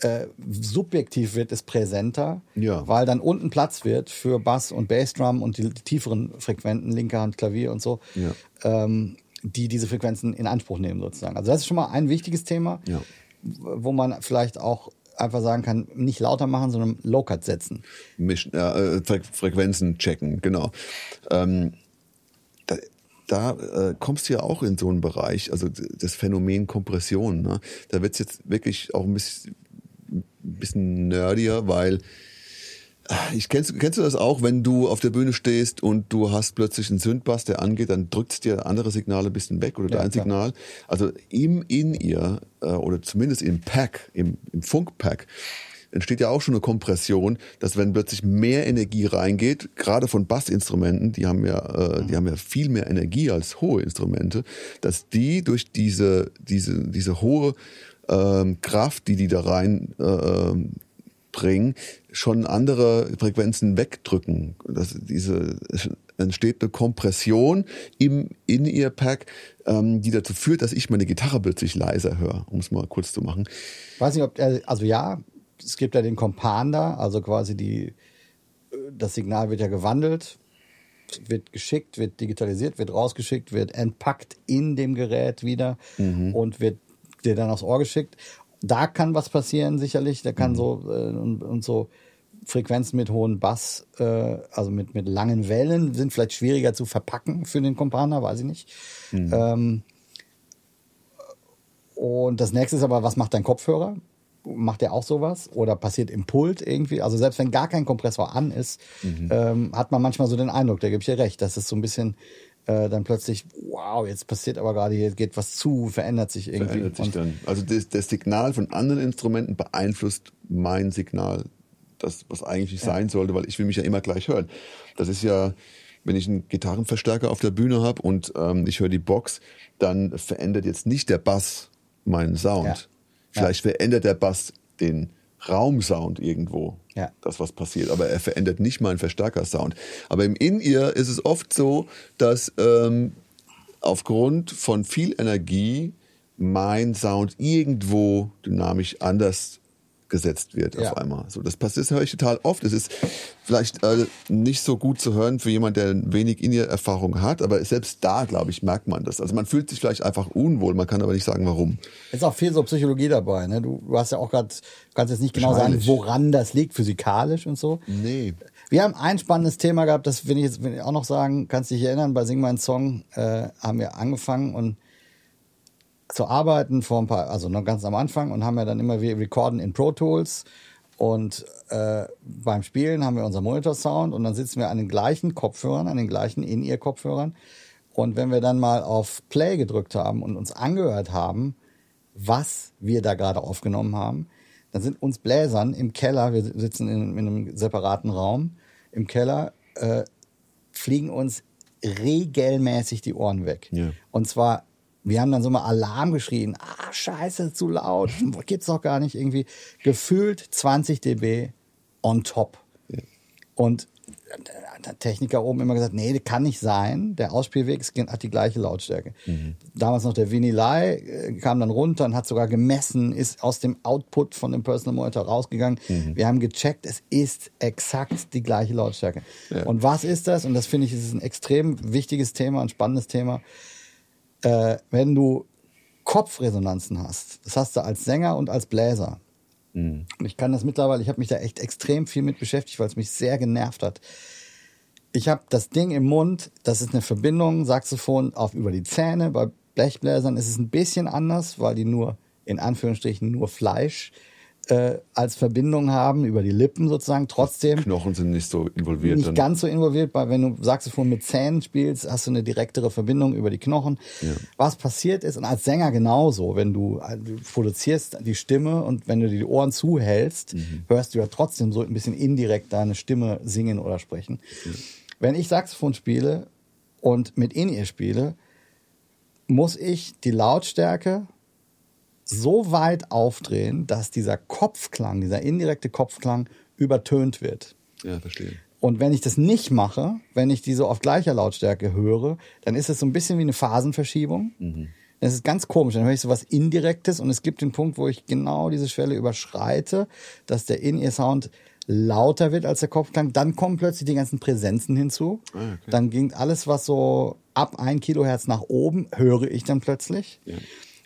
äh, subjektiv wird es präsenter, ja. weil dann unten Platz wird für Bass und Bassdrum und die, die tieferen Frequenzen, linke Hand, Klavier und so, ja. ähm, die diese Frequenzen in Anspruch nehmen sozusagen. Also das ist schon mal ein wichtiges Thema, ja. wo man vielleicht auch einfach sagen kann, nicht lauter machen, sondern Low-Cut setzen. Mischen, äh, Frequenzen checken, genau. Ähm, da, da äh, kommst du ja auch in so einen Bereich, also das Phänomen Kompression. Ne? Da wird es jetzt wirklich auch ein bisschen, ein bisschen nerdier, weil äh, ich kennst, kennst du das auch, wenn du auf der Bühne stehst und du hast plötzlich einen Sündbass, der angeht, dann drückt dir andere Signale ein bisschen weg oder ja, dein klar. Signal. Also im In-Ear äh, oder zumindest im Pack, im, im Funk-Pack, entsteht ja auch schon eine Kompression, dass wenn plötzlich mehr Energie reingeht, gerade von Bassinstrumenten, die haben ja, äh, die haben ja viel mehr Energie als hohe Instrumente, dass die durch diese, diese, diese hohe ähm, Kraft, die die da rein äh, ähm, bringen, schon andere Frequenzen wegdrücken. Das, diese, es entsteht eine Kompression im In-Ear-Pack, ähm, die dazu führt, dass ich meine Gitarre plötzlich leiser höre, um es mal kurz zu machen. Weiß nicht, ob, also ja, es gibt ja den Compander, also quasi die, das Signal wird ja gewandelt, wird geschickt, wird digitalisiert, wird rausgeschickt, wird entpackt in dem Gerät wieder mhm. und wird dir dann aufs Ohr geschickt. Da kann was passieren, sicherlich. Da kann mhm. so äh, und, und, so Frequenzen mit hohen Bass, äh, also mit, mit langen Wellen, sind vielleicht schwieriger zu verpacken für den Kompaner, weiß ich nicht. Mhm. Ähm, und das nächste ist aber, was macht dein Kopfhörer? Macht der auch sowas? Oder passiert im Pult irgendwie? Also selbst wenn gar kein Kompressor an ist, mhm. ähm, hat man manchmal so den Eindruck, da gebe ich dir recht, dass es so ein bisschen äh, dann plötzlich, wow, jetzt passiert aber gerade hier geht was zu, verändert sich irgendwie. Verändert sich dann. Also das, das, Signal von anderen Instrumenten beeinflusst mein Signal, das was eigentlich nicht ja. sein sollte, weil ich will mich ja immer gleich hören. Das ist ja, wenn ich einen Gitarrenverstärker auf der Bühne habe und ähm, ich höre die Box, dann verändert jetzt nicht der Bass meinen Sound. Ja. Vielleicht ja. verändert der Bass den Raumsound irgendwo, ja. das was passiert. Aber er verändert nicht mal einen Verstärkersound. Aber im In-Ear ist es oft so, dass ähm, aufgrund von viel Energie mein Sound irgendwo dynamisch anders gesetzt wird ja. auf einmal. So, das passiert, das höre ich total oft. Es ist vielleicht äh, nicht so gut zu hören für jemand, der wenig in ihr Erfahrung hat, aber selbst da, glaube ich, merkt man das. Also man fühlt sich vielleicht einfach unwohl, man kann aber nicht sagen, warum. Es ist auch viel so Psychologie dabei. Ne? Du, du hast ja auch gerade, kannst jetzt nicht genau sagen, woran das liegt, physikalisch und so. Nee. Wir haben ein spannendes Thema gehabt, das will ich jetzt will ich auch noch sagen, kannst dich erinnern, bei Sing mein Song äh, haben wir angefangen und zu arbeiten vor ein paar, also noch ganz am Anfang und haben ja dann immer wir recorden in Pro Tools und äh, beim Spielen haben wir unser Monitor-Sound und dann sitzen wir an den gleichen Kopfhörern, an den gleichen In-Ear-Kopfhörern und wenn wir dann mal auf Play gedrückt haben und uns angehört haben, was wir da gerade aufgenommen haben, dann sind uns Bläsern im Keller, wir sitzen in, in einem separaten Raum, im Keller äh, fliegen uns regelmäßig die Ohren weg. Ja. Und zwar wir haben dann so mal Alarm geschrien. Ah, scheiße, zu laut. Gibt's doch gar nicht irgendwie. Gefühlt 20 dB on top. Und der Techniker oben immer gesagt, nee, das kann nicht sein. Der Ausspielweg hat die gleiche Lautstärke. Mhm. Damals noch der Vinilai äh, kam dann runter und hat sogar gemessen, ist aus dem Output von dem Personal Monitor rausgegangen. Mhm. Wir haben gecheckt, es ist exakt die gleiche Lautstärke. Ja. Und was ist das? Und das finde ich, ist ein extrem wichtiges Thema, ein spannendes Thema. Äh, wenn du Kopfresonanzen hast, das hast du als Sänger und als Bläser. Mhm. Und ich kann das mittlerweile, ich habe mich da echt extrem viel mit beschäftigt, weil es mich sehr genervt hat. Ich habe das Ding im Mund, das ist eine Verbindung, Saxophon auf über die Zähne. Bei Blechbläsern ist es ein bisschen anders, weil die nur, in Anführungsstrichen, nur Fleisch äh, als Verbindung haben, über die Lippen sozusagen. Trotzdem. Knochen sind nicht so involviert. Nicht dann. ganz so involviert, weil wenn du Saxophon mit Zähnen spielst, hast du eine direktere Verbindung über die Knochen. Ja. Was passiert ist, und als Sänger genauso, wenn du, äh, du produzierst die Stimme und wenn du die Ohren zuhältst, mhm. hörst du ja trotzdem so ein bisschen indirekt deine Stimme singen oder sprechen. Ja. Wenn ich Saxophon spiele und mit In-Ear spiele, muss ich die Lautstärke so weit aufdrehen, dass dieser Kopfklang, dieser indirekte Kopfklang übertönt wird. Ja, verstehe. Und wenn ich das nicht mache, wenn ich diese auf gleicher Lautstärke höre, dann ist es so ein bisschen wie eine Phasenverschiebung. Mhm. Das ist ganz komisch. Dann höre ich so was Indirektes und es gibt den Punkt, wo ich genau diese Schwelle überschreite, dass der In-Ear-Sound lauter wird als der Kopfklang. Dann kommen plötzlich die ganzen Präsenzen hinzu. Ah, okay. Dann ging alles, was so ab ein Kilohertz nach oben, höre ich dann plötzlich. Ja.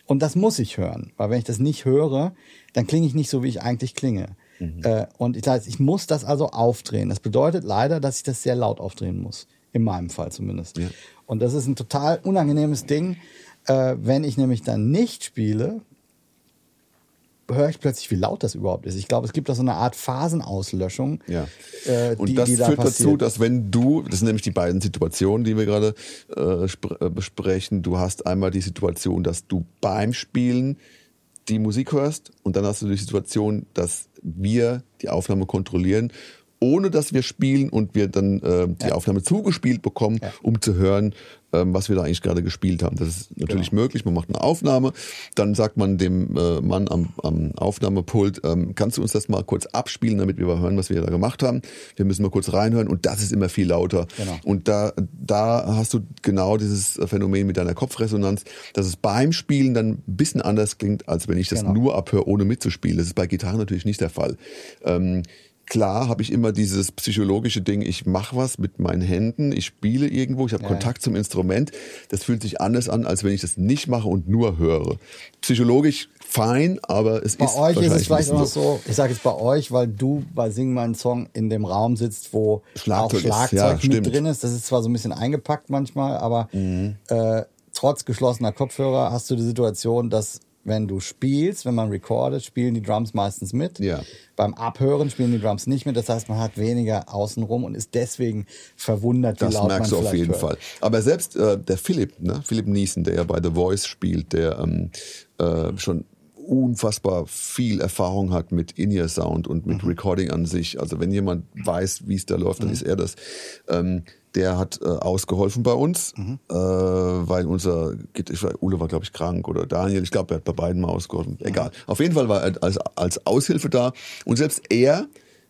Und das muss ich hören, weil wenn ich das nicht höre, dann klinge ich nicht so, wie ich eigentlich klinge. Mhm. Äh, und ich, ich muss das also aufdrehen. Das bedeutet leider, dass ich das sehr laut aufdrehen muss. In meinem Fall zumindest. Ja. Und das ist ein total unangenehmes Ding. Äh, wenn ich nämlich dann nicht spiele, höre ich plötzlich, wie laut das überhaupt ist. Ich glaube, es gibt da so eine Art Phasenauslöschung. Ja. Äh, und die, das die da führt passiert. dazu, dass wenn du, das sind nämlich die beiden Situationen, die wir gerade äh, äh, besprechen, du hast einmal die Situation, dass du beim Spielen die Musik hörst und dann hast du die Situation, dass wir die Aufnahme kontrollieren ohne dass wir spielen und wir dann äh, die ja. Aufnahme zugespielt bekommen, ja. um zu hören, ähm, was wir da eigentlich gerade gespielt haben. Das ist natürlich genau. möglich. Man macht eine Aufnahme, dann sagt man dem äh, Mann am, am Aufnahmepult, ähm, kannst du uns das mal kurz abspielen, damit wir mal hören, was wir da gemacht haben. Wir müssen mal kurz reinhören und das ist immer viel lauter. Genau. Und da, da hast du genau dieses Phänomen mit deiner Kopfresonanz, dass es beim Spielen dann ein bisschen anders klingt, als wenn ich das genau. nur abhöre, ohne mitzuspielen. Das ist bei Gitarren natürlich nicht der Fall. Ähm, klar habe ich immer dieses psychologische Ding, ich mache was mit meinen Händen, ich spiele irgendwo, ich habe ja. Kontakt zum Instrument. Das fühlt sich anders an, als wenn ich das nicht mache und nur höre. Psychologisch fein, aber es bei ist Bei euch ist es vielleicht auch so, ich sage jetzt bei euch, weil du bei Sing meinen Song in dem Raum sitzt, wo Schlagzeug auch Schlagzeug ja, mit drin ist. Das ist zwar so ein bisschen eingepackt manchmal, aber mhm. äh, trotz geschlossener Kopfhörer hast du die Situation, dass wenn du spielst, wenn man recordet, spielen die Drums meistens mit. Ja. Beim Abhören spielen die Drums nicht mit. Das heißt, man hat weniger außenrum und ist deswegen verwundert, wie das laut merkst man du auf jeden hört. Fall. Aber selbst äh, der Philipp, ne, Philipp Niesen, der ja bei The Voice spielt, der ähm, äh, schon unfassbar viel Erfahrung hat mit In-Ear-Sound und mit mhm. Recording an sich. Also wenn jemand weiß, wie es da läuft, dann mhm. ist er das. Ähm, der hat äh, ausgeholfen bei uns, mhm. äh, weil unser, Ule war glaube ich krank oder Daniel, ich glaube, er hat bei beiden mal ausgeholfen. Mhm. Egal. Auf jeden Fall war er als, als Aushilfe da und selbst er,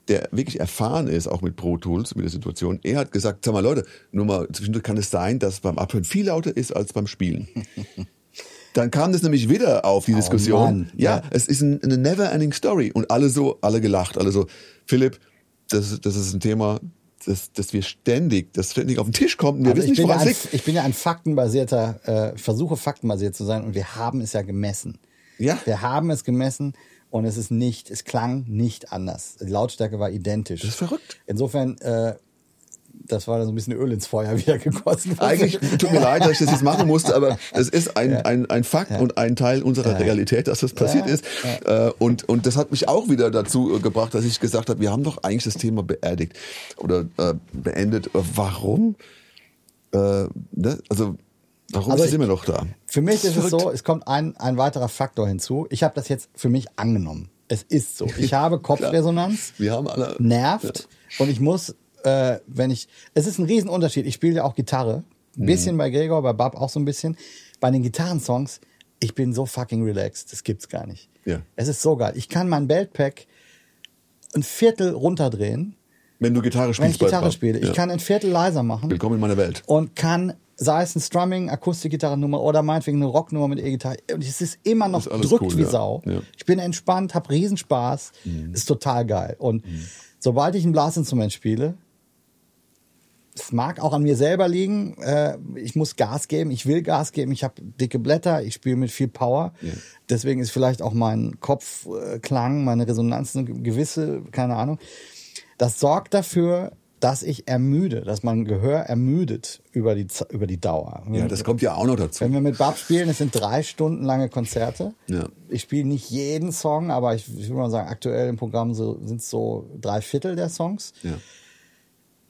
der wirklich erfahren ist, auch mit Pro Tools, mit der Situation, er hat gesagt, sag mal Leute, nur mal zwischendurch kann es sein, dass beim Abhören viel lauter ist als beim Spielen. Dann kam das nämlich wieder auf, die oh Diskussion. Ja, ja, es ist ein, eine never-ending Story. Und alle so, alle gelacht, alle so, Philipp, das, das ist ein Thema, dass, dass wir ständig, dass ständig auf den Tisch kommt und wir also wissen nicht, woran es liegt. Ich bin ja ein faktenbasierter, äh, versuche faktenbasiert zu sein und wir haben es ja gemessen. Ja. Wir haben es gemessen und es ist nicht, es klang nicht anders. Die Lautstärke war identisch. Das ist verrückt. Insofern äh, das war so ein bisschen Öl ins Feuer wieder gegossen. Eigentlich tut mir leid, dass ich das jetzt machen musste, aber es ist ein, ja. ein, ein Fakt ja. und ein Teil unserer ja. Realität, dass das passiert ist. Äh, und, und das hat mich auch wieder dazu äh, gebracht, dass ich gesagt habe, wir haben doch eigentlich das Thema beerdigt oder äh, beendet. Warum? Äh, ne? Also Warum also sind wir noch da? Für mich ist es so, es kommt ein, ein weiterer Faktor hinzu. Ich habe das jetzt für mich angenommen. Es ist so. Ich habe Kopfresonanz. wir haben alle. Nervt. Und ich muss äh, wenn ich, es ist ein Riesenunterschied. Ich spiele ja auch Gitarre. Ein bisschen mhm. bei Gregor, bei Bab auch so ein bisschen. Bei den Gitarrensongs, ich bin so fucking relaxed. Das gibt's gar nicht. Ja. Es ist so geil. Ich kann mein Beltpack ein Viertel runterdrehen Wenn du Gitarre spielst. Wenn ich Gitarre spiele. Ich ja. kann ein Viertel leiser machen Willkommen in meiner Welt. und kann, sei es ein Strumming, Akustikgitarrennummer oder meinetwegen eine Rocknummer mit E-Gitarre. Und es ist immer noch Ist drückt cool, wie ja. Sau. Ja. Mhm. Ich bin entspannt, habe Riesenspaß, ist total geil. Und sobald ich ein Blasinstrument spiele, es mag auch an mir selber liegen. Äh, ich muss Gas geben, ich will Gas geben. Ich habe dicke Blätter, ich spiele mit viel Power. Ja. Deswegen ist vielleicht auch mein Kopfklang, meine Resonanz eine gewisse, keine Ahnung. Das sorgt dafür, dass ich ermüde, dass mein Gehör ermüdet über die, über die Dauer. Ja, das kommt ja auch noch dazu. Wenn wir mit Bab spielen, es sind drei Stunden lange Konzerte. Ja. Ich spiele nicht jeden Song, aber ich, ich würde mal sagen, aktuell im Programm so, sind es so drei Viertel der Songs. Ja.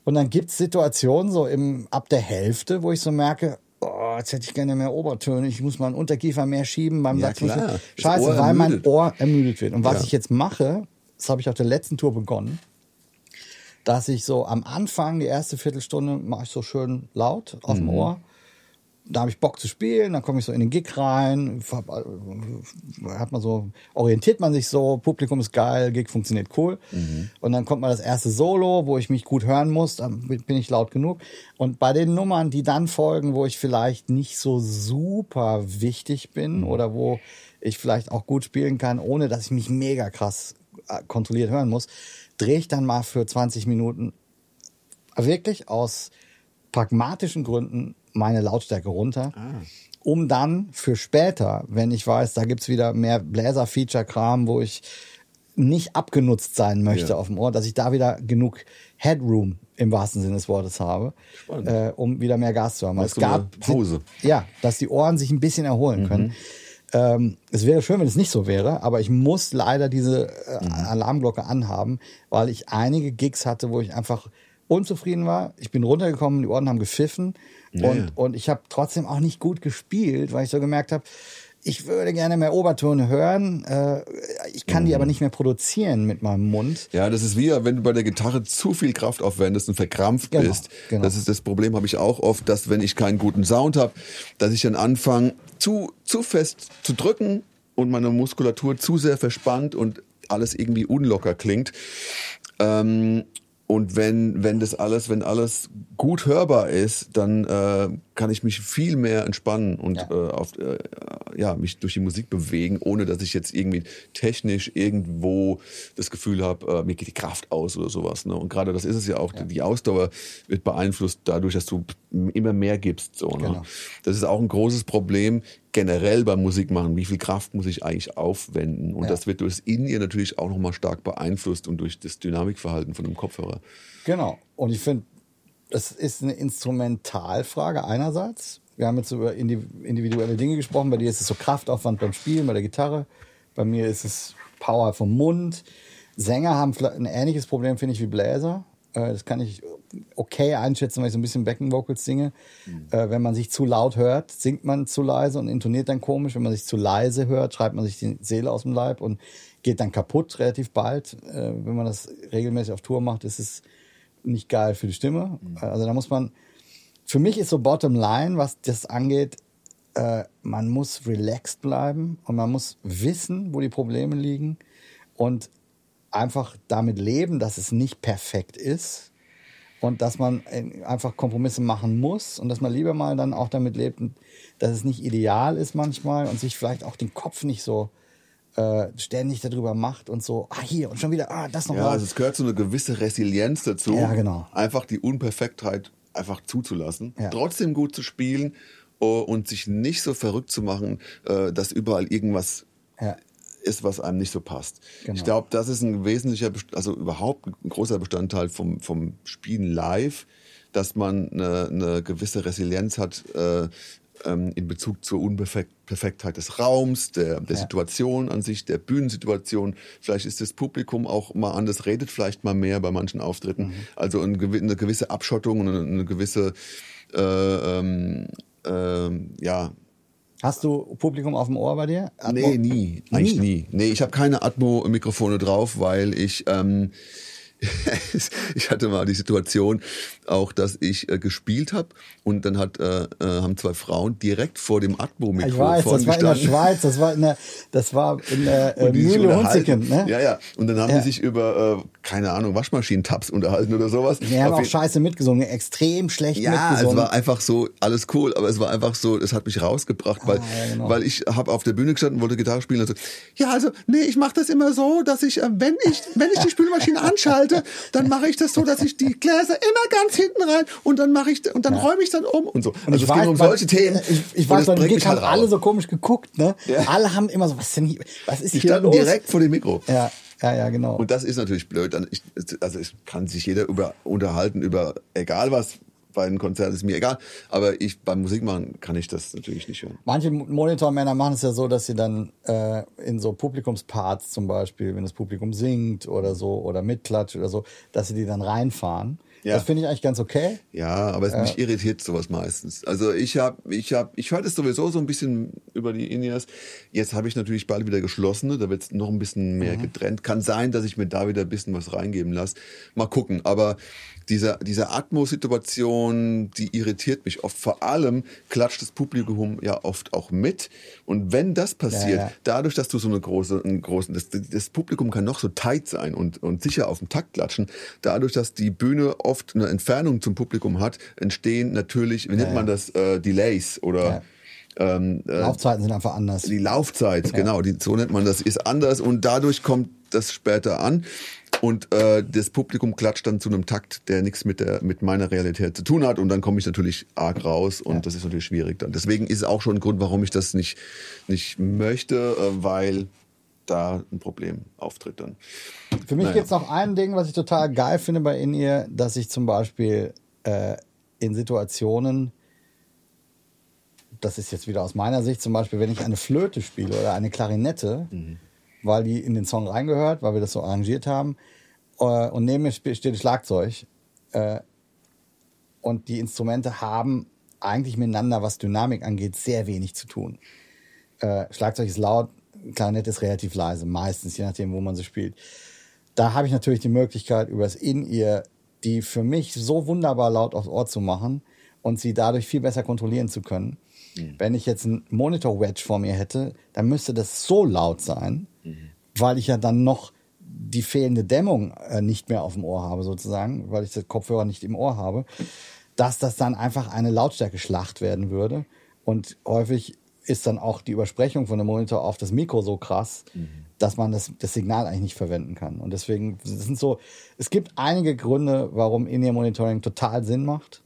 Und dann gibt es Situationen so im, ab der Hälfte, wo ich so merke, oh, jetzt hätte ich gerne mehr Obertöne, ich muss meinen Unterkiefer mehr schieben beim Ja. Das Scheiße, weil mein. Ohr ermüdet wird. Und was Ja. ich jetzt mache, das habe ich auf der letzten Tour begonnen, dass ich so am Anfang, die erste Viertelstunde, mache ich so schön laut aus Mhm. dem Ohr. Da habe ich Bock zu spielen, dann komme ich so in den Gig rein, äh, hat man so, orientiert man sich so, Publikum ist geil, Gig funktioniert cool. Und dann kommt mal das erste Solo, wo ich mich gut hören muss, dann bin ich laut genug. Und bei den Nummern, die dann folgen, wo ich vielleicht nicht so super wichtig bin oder wo ich vielleicht auch gut spielen kann, ohne dass ich mich mega krass äh, kontrolliert hören muss, drehe ich dann mal für 20 Minuten wirklich aus pragmatischen Gründen meine Lautstärke runter, um dann für später, wenn ich weiß, da gibt's wieder mehr Bläser-Feature-Kram, wo ich nicht abgenutzt sein möchte Ja. auf dem Ohr, dass ich da wieder genug Headroom im wahrsten Sinne des Wortes habe, äh, um wieder mehr Gas zu haben. Du eine Pause? ja, dass die Ohren sich ein bisschen erholen können. Ähm, es wäre schön, wenn es nicht so wäre, aber ich muss leider diese äh, Alarmglocke anhaben, weil ich einige Gigs hatte, wo ich einfach unzufrieden war. Ich bin runtergekommen, die Ohren haben gepfiffen Ja, und, und ich habe trotzdem auch nicht gut gespielt, weil ich so gemerkt habe, ich würde gerne mehr Obertöne hören. Äh, ich kann die aber nicht mehr produzieren mit meinem Mund. Ja, das ist wie, wenn du bei der Gitarre zu viel Kraft aufwendest und verkrampft Genau, bist. genau. Das ist das Problem, habe ich auch oft, dass wenn ich keinen guten Sound habe, dass ich dann anfange, zu, zu fest zu drücken und meine Muskulatur zu sehr verspannt und alles irgendwie unlocker klingt. Ähm, und wenn, wenn das alles, wenn alles gut hörbar ist, dann äh, kann ich mich viel mehr entspannen und Ja. äh, auf, äh, ja, mich durch die Musik bewegen, ohne dass ich jetzt irgendwie technisch irgendwo das Gefühl habe, äh, mir geht die Kraft aus oder sowas. Ne? Und gerade das ist es ja auch, die Ausdauer wird beeinflusst dadurch, dass du immer mehr gibst. So, ne? Genau. Das ist auch ein großes Problem generell beim Musikmachen. Wie viel Kraft muss ich eigentlich aufwenden? Und Ja. das wird durchs In-Ear natürlich auch nochmal stark beeinflusst und durch das Dynamikverhalten von dem Kopfhörer. Genau. Und ich finde, es ist eine Instrumentalfrage einerseits. Wir haben jetzt über indi- individuelle Dinge gesprochen. Bei dir ist es so Kraftaufwand beim Spielen, bei der Gitarre. Bei mir ist es Power vom Mund. Sänger haben vielleicht ein ähnliches Problem, finde ich, wie Bläser. Äh, Das kann ich okay einschätzen, weil ich so ein bisschen Backen-Vocals singe. Äh, Wenn man sich zu laut hört, singt man zu leise und intoniert dann komisch. Wenn man sich zu leise hört, schreibt man sich die Seele aus dem Leib und geht dann kaputt relativ bald. Äh, Wenn man das regelmäßig auf Tour macht, ist es nicht geil für die Stimme. Also da muss man, für mich ist so Bottom Line, was das angeht, äh, man muss relaxed bleiben und man muss wissen, wo die Probleme liegen und einfach damit leben, dass es nicht perfekt ist und dass man äh, einfach Kompromisse machen muss und dass man lieber mal dann auch damit lebt, dass es nicht ideal ist manchmal und sich vielleicht auch den Kopf nicht so äh, ständig darüber macht und so, ah hier und schon wieder, ah das noch Ja, mal. also es gehört so eine gewisse Resilienz dazu. Ja, genau. Einfach die Unperfektheit einfach zuzulassen, Ja. trotzdem gut zu spielen oh, und sich nicht so verrückt zu machen, äh, dass überall irgendwas ja. ist, was einem nicht so passt. Genau. Ich glaube, das ist ein wesentlicher, also überhaupt ein großer Bestandteil vom, vom Spielen live, dass man eine, eine gewisse Resilienz hat äh, ähm, in Bezug zur Unperfektheit des Raums, der, der Ja. Situation an sich, der Bühnensituation. Vielleicht ist das Publikum auch mal anders, redet vielleicht mal mehr bei manchen Auftritten. Mhm. Also eine gewisse Abschottung und eine, gewisse, äh, ähm, ähm, ja, Hast du Publikum auf dem Ohr bei dir? Nee, nie. Eigentlich nie. Nee, ich habe keine Atmo-Mikrofone drauf, weil ich, ähm, ich hatte mal die Situation auch, dass ich äh, gespielt habe und dann hat, äh, äh, haben zwei Frauen direkt vor dem Atmo-Mikrofon Ich weiß, das war in der Schweiz, das war in der, das war in der äh, Mühle Hunziken, ne? Ja, ja. Und dann haben ja. die sich über, äh, keine Ahnung, Waschmaschinentabs unterhalten oder sowas. Die haben auch scheiße mitgesungen, extrem schlecht ja, mitgesungen. Ja, es war einfach so, alles cool, aber es war einfach so, es hat mich rausgebracht, weil, ah, ja, genau. weil ich habe auf der Bühne gestanden, wollte Gitarre spielen und so, ja, also, nee, ich mache das immer so, dass ich, äh, wenn ich, wenn ich die Spülmaschine anschalte, dann mache ich das so, dass ich die Gläser immer ganz hinten rein und dann mache ich und dann ja. räume ich dann um und so. Und also es weiß, ging um solche Themen. Ich, ich weiß, beim Gig haben halt alle so komisch geguckt, ne? Ja. Alle haben immer so, was denn hier, was ist die hier los? direkt vor dem Mikro. Ja. Ja, ja, genau. Und das ist natürlich blöd. Also es kann sich jeder über, unterhalten über egal was, bei einem Konzert ist mir egal. Aber ich beim Musikmachen kann ich das natürlich nicht hören. Manche Monitormänner machen es ja so, dass sie dann äh, in so Publikumsparts zum Beispiel, wenn das Publikum singt oder so oder mitklatscht oder so, dass sie die dann reinfahren. Ja. Das finde ich eigentlich ganz okay. Ja, aber es, äh, mich irritiert sowas meistens. Also ich habe, ich habe, ich höre das sowieso so ein bisschen über die Ineas. Jetzt habe ich natürlich bald wieder geschlossene, da wird es noch ein bisschen mehr mhm. getrennt. Kann sein, dass ich mir da wieder ein bisschen was reingeben lasse. Mal gucken. Aber diese, diese Atmos-Situation, die irritiert mich oft. Vor allem klatscht das Publikum ja oft auch mit. Und wenn das passiert, ja, ja. dadurch, dass du so eine große, einen großen, das, das, Publikum kann noch so tight sein und, und sicher auf dem Takt klatschen. Dadurch, dass die Bühne oft eine Entfernung zum Publikum hat, entstehen natürlich, wie nennt man das, äh, Delays oder ähm, äh, Laufzeiten sind einfach anders. Die Laufzeit, genau, die, so nennt man das, ist anders und dadurch kommt das später an. Und äh, das Publikum klatscht dann zu einem Takt, der nichts mit, der, mit meiner Realität zu tun hat. Und dann komme ich natürlich arg raus und ja. das ist natürlich schwierig dann. Deswegen ist es auch schon ein Grund, warum ich das nicht, nicht möchte, äh, weil da ein Problem auftritt dann. Für mich naja. gibt es noch ein Ding, was ich total geil finde bei in ihr, dass ich zum Beispiel äh, in Situationen, das ist jetzt wieder aus meiner Sicht, zum Beispiel, wenn ich eine Flöte spiele oder eine Klarinette, mhm weil die in den Song reingehört, weil wir das so arrangiert haben. Äh, und neben mir steht das Schlagzeug. Äh, und die Instrumente haben eigentlich miteinander, was Dynamik angeht, sehr wenig zu tun. Äh, Schlagzeug ist laut, Klarinette ist relativ leise, meistens, je nachdem, wo man sie spielt. Da habe ich natürlich die Möglichkeit, über das In-Ear die für mich so wunderbar laut aufs Ohr zu machen und sie dadurch viel besser kontrollieren zu können. Mhm. Wenn ich jetzt ein Monitor-Wedge vor mir hätte, dann müsste das so laut sein, mhm. weil ich ja dann noch die fehlende Dämmung äh, nicht mehr auf dem Ohr habe, sozusagen, weil ich das Kopfhörer nicht im Ohr habe, dass das dann einfach eine Lautstärke-Schlacht werden würde. Und häufig ist dann auch die Übersprechung von dem Monitor auf das Mikro so krass, mhm. dass man das, das Signal eigentlich nicht verwenden kann. Und deswegen sind so, es gibt einige Gründe, warum In-Ear-Monitoring total Sinn macht.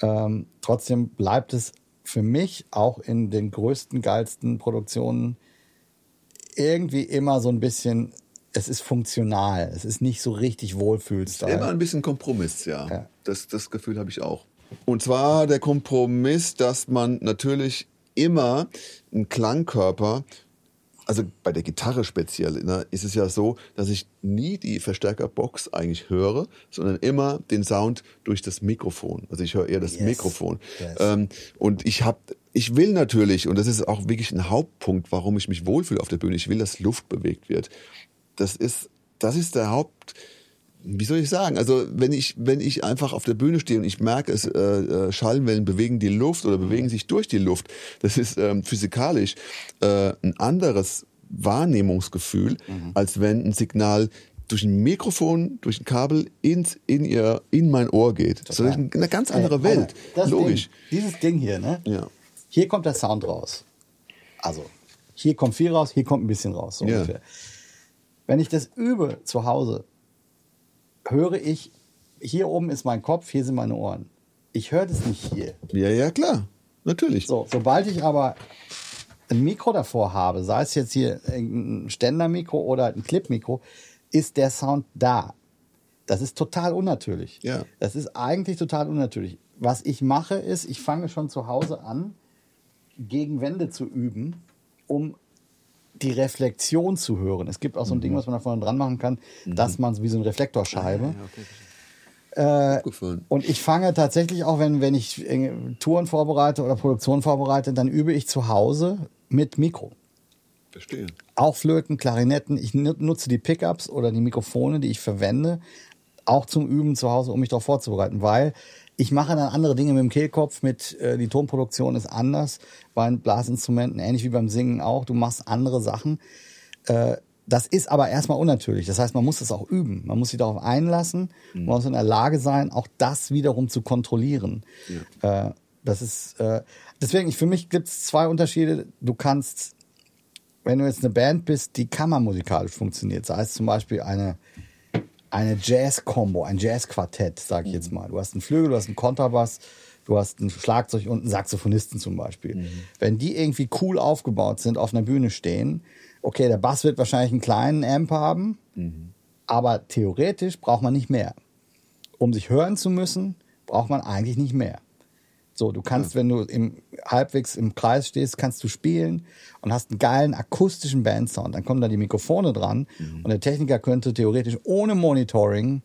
Ähm, trotzdem bleibt es für mich auch in den größten, geilsten Produktionen irgendwie immer so ein bisschen, es ist funktional, es ist nicht so richtig Wohlfühlstyle. Immer ein bisschen Kompromiss, ja. ja. Das, das Gefühl habe ich auch. Und zwar der Kompromiss, dass man natürlich immer einen Klangkörper also bei der Gitarre speziell, ne, ist es ja so, dass ich nie die Verstärkerbox eigentlich höre, sondern immer den Sound durch das Mikrofon. Also ich höre eher das yes. Mikrofon. Yes. Ähm, und ich habe, ich will natürlich, und das ist auch wirklich ein Hauptpunkt, warum ich mich wohlfühle auf der Bühne, ich will, dass Luft bewegt wird. Das ist, das ist der Haupt, wie soll ich sagen? Also wenn ich wenn ich einfach auf der Bühne stehe und ich merke, es äh, äh, Schallwellen bewegen die Luft oder bewegen sich durch die Luft, das ist ähm, physikalisch äh, ein anderes Wahrnehmungsgefühl, mhm. als wenn ein Signal durch ein Mikrofon, durch ein Kabel ins in ihr in mein Ohr geht. Das ist eine ganz andere Welt. Logisch. Ding, dieses Ding hier, ne? Ja. Hier kommt der Sound raus. Also hier kommt viel raus, hier kommt ein bisschen raus, so ja. ungefähr. Wenn ich das übe zu Hause, höre ich, hier oben ist mein Kopf, hier sind meine Ohren. Ich höre das nicht hier. Ja, ja, klar. Natürlich. So, sobald ich aber ein Mikro davor habe, sei es jetzt hier ein Ständermikro oder ein Clipmikro, ist der Sound da. Das ist total unnatürlich. Ja. Das ist eigentlich total unnatürlich. Was ich mache, ist, ich fange schon zu Hause an, gegen Wände zu üben, um die Reflexion zu hören. Es gibt auch so ein mhm. Ding, was man da vorne dran machen kann, mhm. dass man wie so eine Reflektorscheibe. Ah, ja, okay. Äh, und ich fange tatsächlich auch, wenn, wenn ich äh, Touren vorbereite oder Produktionen vorbereite, dann übe ich zu Hause mit Mikro. Verstehe. Auch Flöten, Klarinetten. Ich nutze die Pickups oder die Mikrofone, die ich verwende, auch zum Üben zu Hause, um mich darauf vorzubereiten, weil ich mache dann andere Dinge mit dem Kehlkopf, mit äh, die Tonproduktion ist anders bei Blasinstrumenten, ähnlich wie beim Singen auch. Du machst andere Sachen. Äh, das ist aber erstmal unnatürlich. Das heißt, man muss das auch üben. Man muss sich darauf einlassen. Mhm. Man muss in der Lage sein, auch das wiederum zu kontrollieren. Ja. Äh, das ist äh, deswegen, für mich gibt es zwei Unterschiede. Du kannst, wenn du jetzt eine Band bist, die kammermusikalisch funktioniert, sei es zum Beispiel eine eine Jazz-Kombo, ein Jazz-Quartett, sag ich jetzt mhm. mal. Du hast einen Flügel, du hast einen Kontrabass, du hast ein Schlagzeug und einen Saxophonisten zum Beispiel. Mhm. Wenn die irgendwie cool aufgebaut sind, auf einer Bühne stehen, okay, der Bass wird wahrscheinlich einen kleinen Amp haben, mhm. aber theoretisch braucht man nicht mehr. Um sich hören zu müssen, braucht man eigentlich nicht mehr. So, du kannst, ja. wenn du im, halbwegs im Kreis stehst, kannst du spielen und hast einen geilen akustischen Bandsound. Dann kommen da die Mikrofone dran mhm. und der Techniker könnte theoretisch ohne Monitoring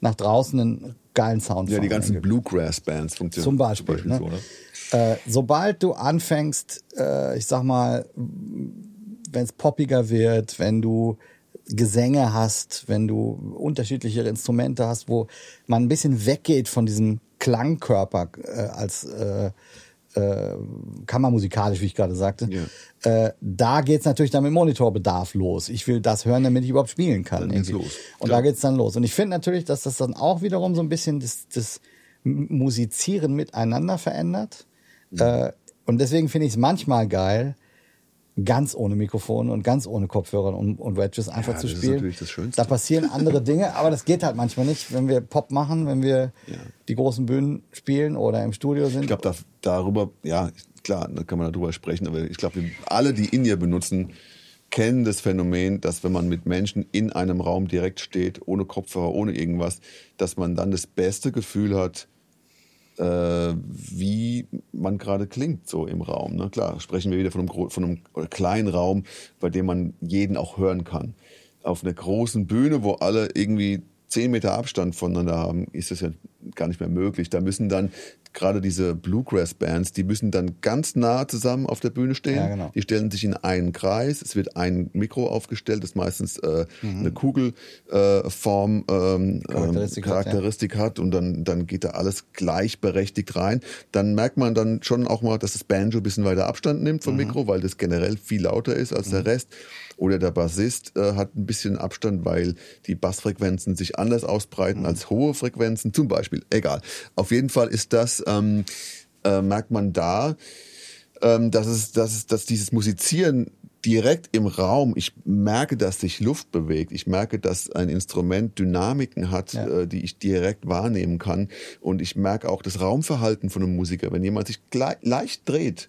nach draußen einen geilen Sound Ja, die ganzen Bluegrass-Bands funktionieren. Zum Beispiel. Zum Beispiel ne? so, äh, sobald du anfängst, äh, ich sag mal, wenn es poppiger wird, wenn du Gesänge hast, wenn du unterschiedliche Instrumente hast, wo man ein bisschen weggeht von diesem Klangkörper äh, als äh, äh, kammermusikalisch, wie ich gerade sagte. Ja. Äh, da geht's natürlich dann mit Monitorbedarf los. Ich will das hören, damit ich überhaupt spielen kann. Dann geht's los. Und Klar. da geht's dann los. Und ich finde natürlich, dass das dann auch wiederum so ein bisschen das, das Musizieren miteinander verändert. Mhm. Äh, und deswegen finde ich es manchmal geil, ganz ohne Mikrofon und ganz ohne Kopfhörer und, und Wedges einfach ja, zu spielen. Das ist natürlich das Schönste. Da passieren andere Dinge, aber das geht halt manchmal nicht, wenn wir Pop machen, wenn wir ja. die großen Bühnen spielen oder im Studio sind. Ich glaube, da, darüber, ja, klar, da kann man darüber sprechen, aber ich glaube, alle, die In-Ear benutzen, kennen das Phänomen, dass wenn man mit Menschen in einem Raum direkt steht, ohne Kopfhörer, ohne irgendwas, dass man dann das beste Gefühl hat, wie man gerade klingt so im Raum. Ne? Klar, sprechen wir wieder von einem, von einem kleinen Raum, bei dem man jeden auch hören kann. Auf einer großen Bühne, wo alle irgendwie zehn Meter Abstand voneinander haben, ist das ja gar nicht mehr möglich. Da müssen dann gerade diese Bluegrass-Bands, die müssen dann ganz nah zusammen auf der Bühne stehen. Ja, genau. Die stellen sich in einen Kreis. Es wird ein Mikro aufgestellt, das meistens äh, mhm. eine Kugelform äh, ähm, Charakteristik, Charakteristik, hat, ja. hat, und dann, dann geht da alles gleichberechtigt rein. Dann merkt man dann schon auch mal, dass das Banjo ein bisschen weiter Abstand nimmt vom mhm. Mikro, weil das generell viel lauter ist als mhm. der Rest. Oder der Bassist äh, hat ein bisschen Abstand, weil die Bassfrequenzen sich anders ausbreiten mhm. als hohe Frequenzen, zum Beispiel. Egal. Auf jeden Fall ist das, ähm, äh, merkt man da, ähm, dass, es, dass, es, dass dieses Musizieren direkt im Raum, ich merke, dass sich Luft bewegt. Ich merke, dass ein Instrument Dynamiken hat, ja. äh, die ich direkt wahrnehmen kann. Und ich merke auch das Raumverhalten von einem Musiker. Wenn jemand sich leicht dreht,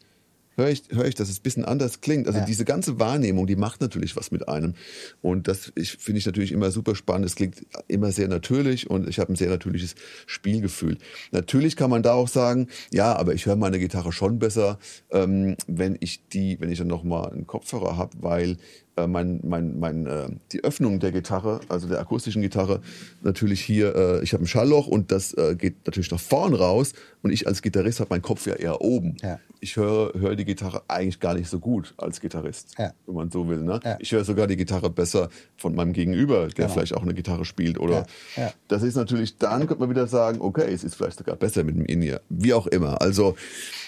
höre ich, hör ich, dass es ein bisschen anders klingt. Also ja. diese ganze Wahrnehmung, die macht natürlich was mit einem. Und das finde ich natürlich immer super spannend. Es klingt immer sehr natürlich und ich habe ein sehr natürliches Spielgefühl. Natürlich kann man da auch sagen, ja, aber ich höre meine Gitarre schon besser, ähm, wenn ich die, wenn ich dann nochmal einen Kopfhörer habe, weil äh, mein, mein, mein, äh, die Öffnung der Gitarre, also der akustischen Gitarre, natürlich hier, äh, ich habe ein Schallloch und das äh, geht natürlich nach vorn raus und ich als Gitarrist habe meinen Kopf ja eher oben. Ja. Ich höre, höre die Gitarre eigentlich gar nicht so gut als Gitarrist, ja. wenn man so will. Ne? Ja. Ich höre sogar die Gitarre besser von meinem Gegenüber, der genau. vielleicht auch eine Gitarre spielt. Oder das ist natürlich, dann könnte man wieder sagen, okay, es ist vielleicht sogar besser mit dem In-Ear. Wie auch immer. Also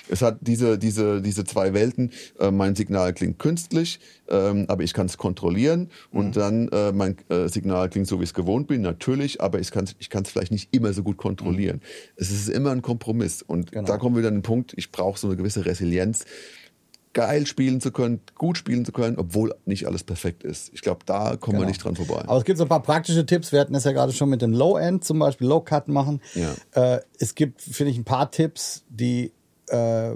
es hat diese, diese, diese zwei Welten. Äh, mein Signal klingt künstlich, ähm, aber ich kann es kontrollieren. Und mhm. dann äh, mein äh, Signal klingt so, wie ich es gewohnt bin, natürlich, aber ich kann es ich vielleicht nicht immer so gut kontrollieren. Mhm. Es ist immer ein Kompromiss. Und genau. da kommen wir dann an den Punkt, ich brauche so eine gewisse Resilienz geil spielen zu können, gut spielen zu können, obwohl nicht alles perfekt ist. Ich glaube, da kommen genau. wir nicht dran vorbei. Aber es gibt so ein paar praktische Tipps. Wir hatten es ja gerade schon mit dem Low-End, zum Beispiel Low-Cut machen. Ja. Äh, es gibt, finde ich, ein paar Tipps, die äh,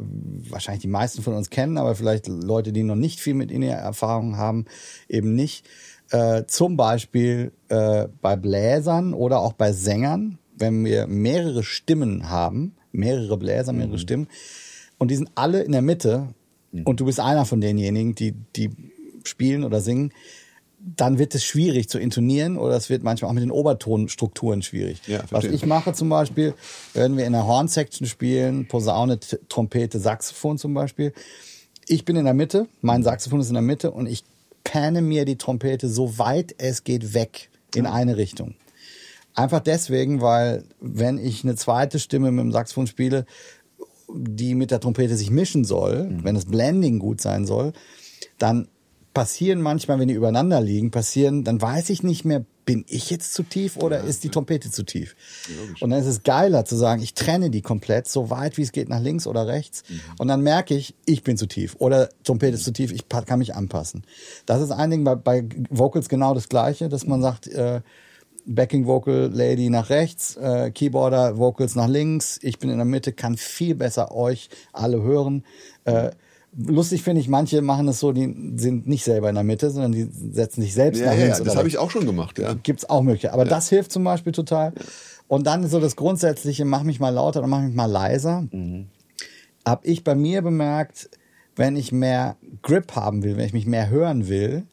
wahrscheinlich die meisten von uns kennen, aber vielleicht Leute, die noch nicht viel mit In-Ear-Erfahrung haben, eben nicht. Äh, zum Beispiel äh, bei Bläsern oder auch bei Sängern, wenn wir mehrere Stimmen haben, mehrere Bläser, mehrere mhm. Stimmen, und die sind alle in der Mitte, mhm. und du bist einer von denjenigen, die, die spielen oder singen, dann wird es schwierig zu intonieren oder es wird manchmal auch mit den Obertonstrukturen schwierig. Ja, Was ich mache zum Beispiel, wenn wir in der Horn-Section spielen, Posaune, Trompete, Saxophon zum Beispiel. Ich bin in der Mitte, mein Saxophon ist in der Mitte und ich panne mir die Trompete so weit es geht weg in eine Richtung. Einfach deswegen, weil wenn ich eine zweite Stimme mit dem Saxophon spiele, die mit der Trompete sich mischen soll, mhm. wenn das Blending gut sein soll, dann passieren manchmal, wenn die übereinander liegen, passieren, dann weiß ich nicht mehr, bin ich jetzt zu tief oder ja, ist die Trompete zu tief? Logisch. Und dann ist es geiler zu sagen, ich trenne die komplett, so weit wie es geht nach links oder rechts. Mhm. Und dann merke ich, ich bin zu tief oder Trompete ist zu tief, ich kann mich anpassen. Das ist ein Ding bei, bei Vocals genau das Gleiche, dass man sagt, äh, Backing Vocal Lady nach rechts, äh, Keyboarder Vocals nach links, ich bin in der Mitte, kann viel besser euch alle hören. Äh, lustig finde ich, manche machen es so, die sind nicht selber in der Mitte, sondern die setzen sich selbst ja, nach links. Ja, das habe ich auch schon gemacht, ja. Gibt's auch mögliche. Aber ja. das hilft zum Beispiel total. Und dann so das Grundsätzliche, mach mich mal lauter oder mach mich mal leiser. Mhm. Hab ich bei mir bemerkt, wenn ich mehr Grip haben will, wenn ich mich mehr hören will,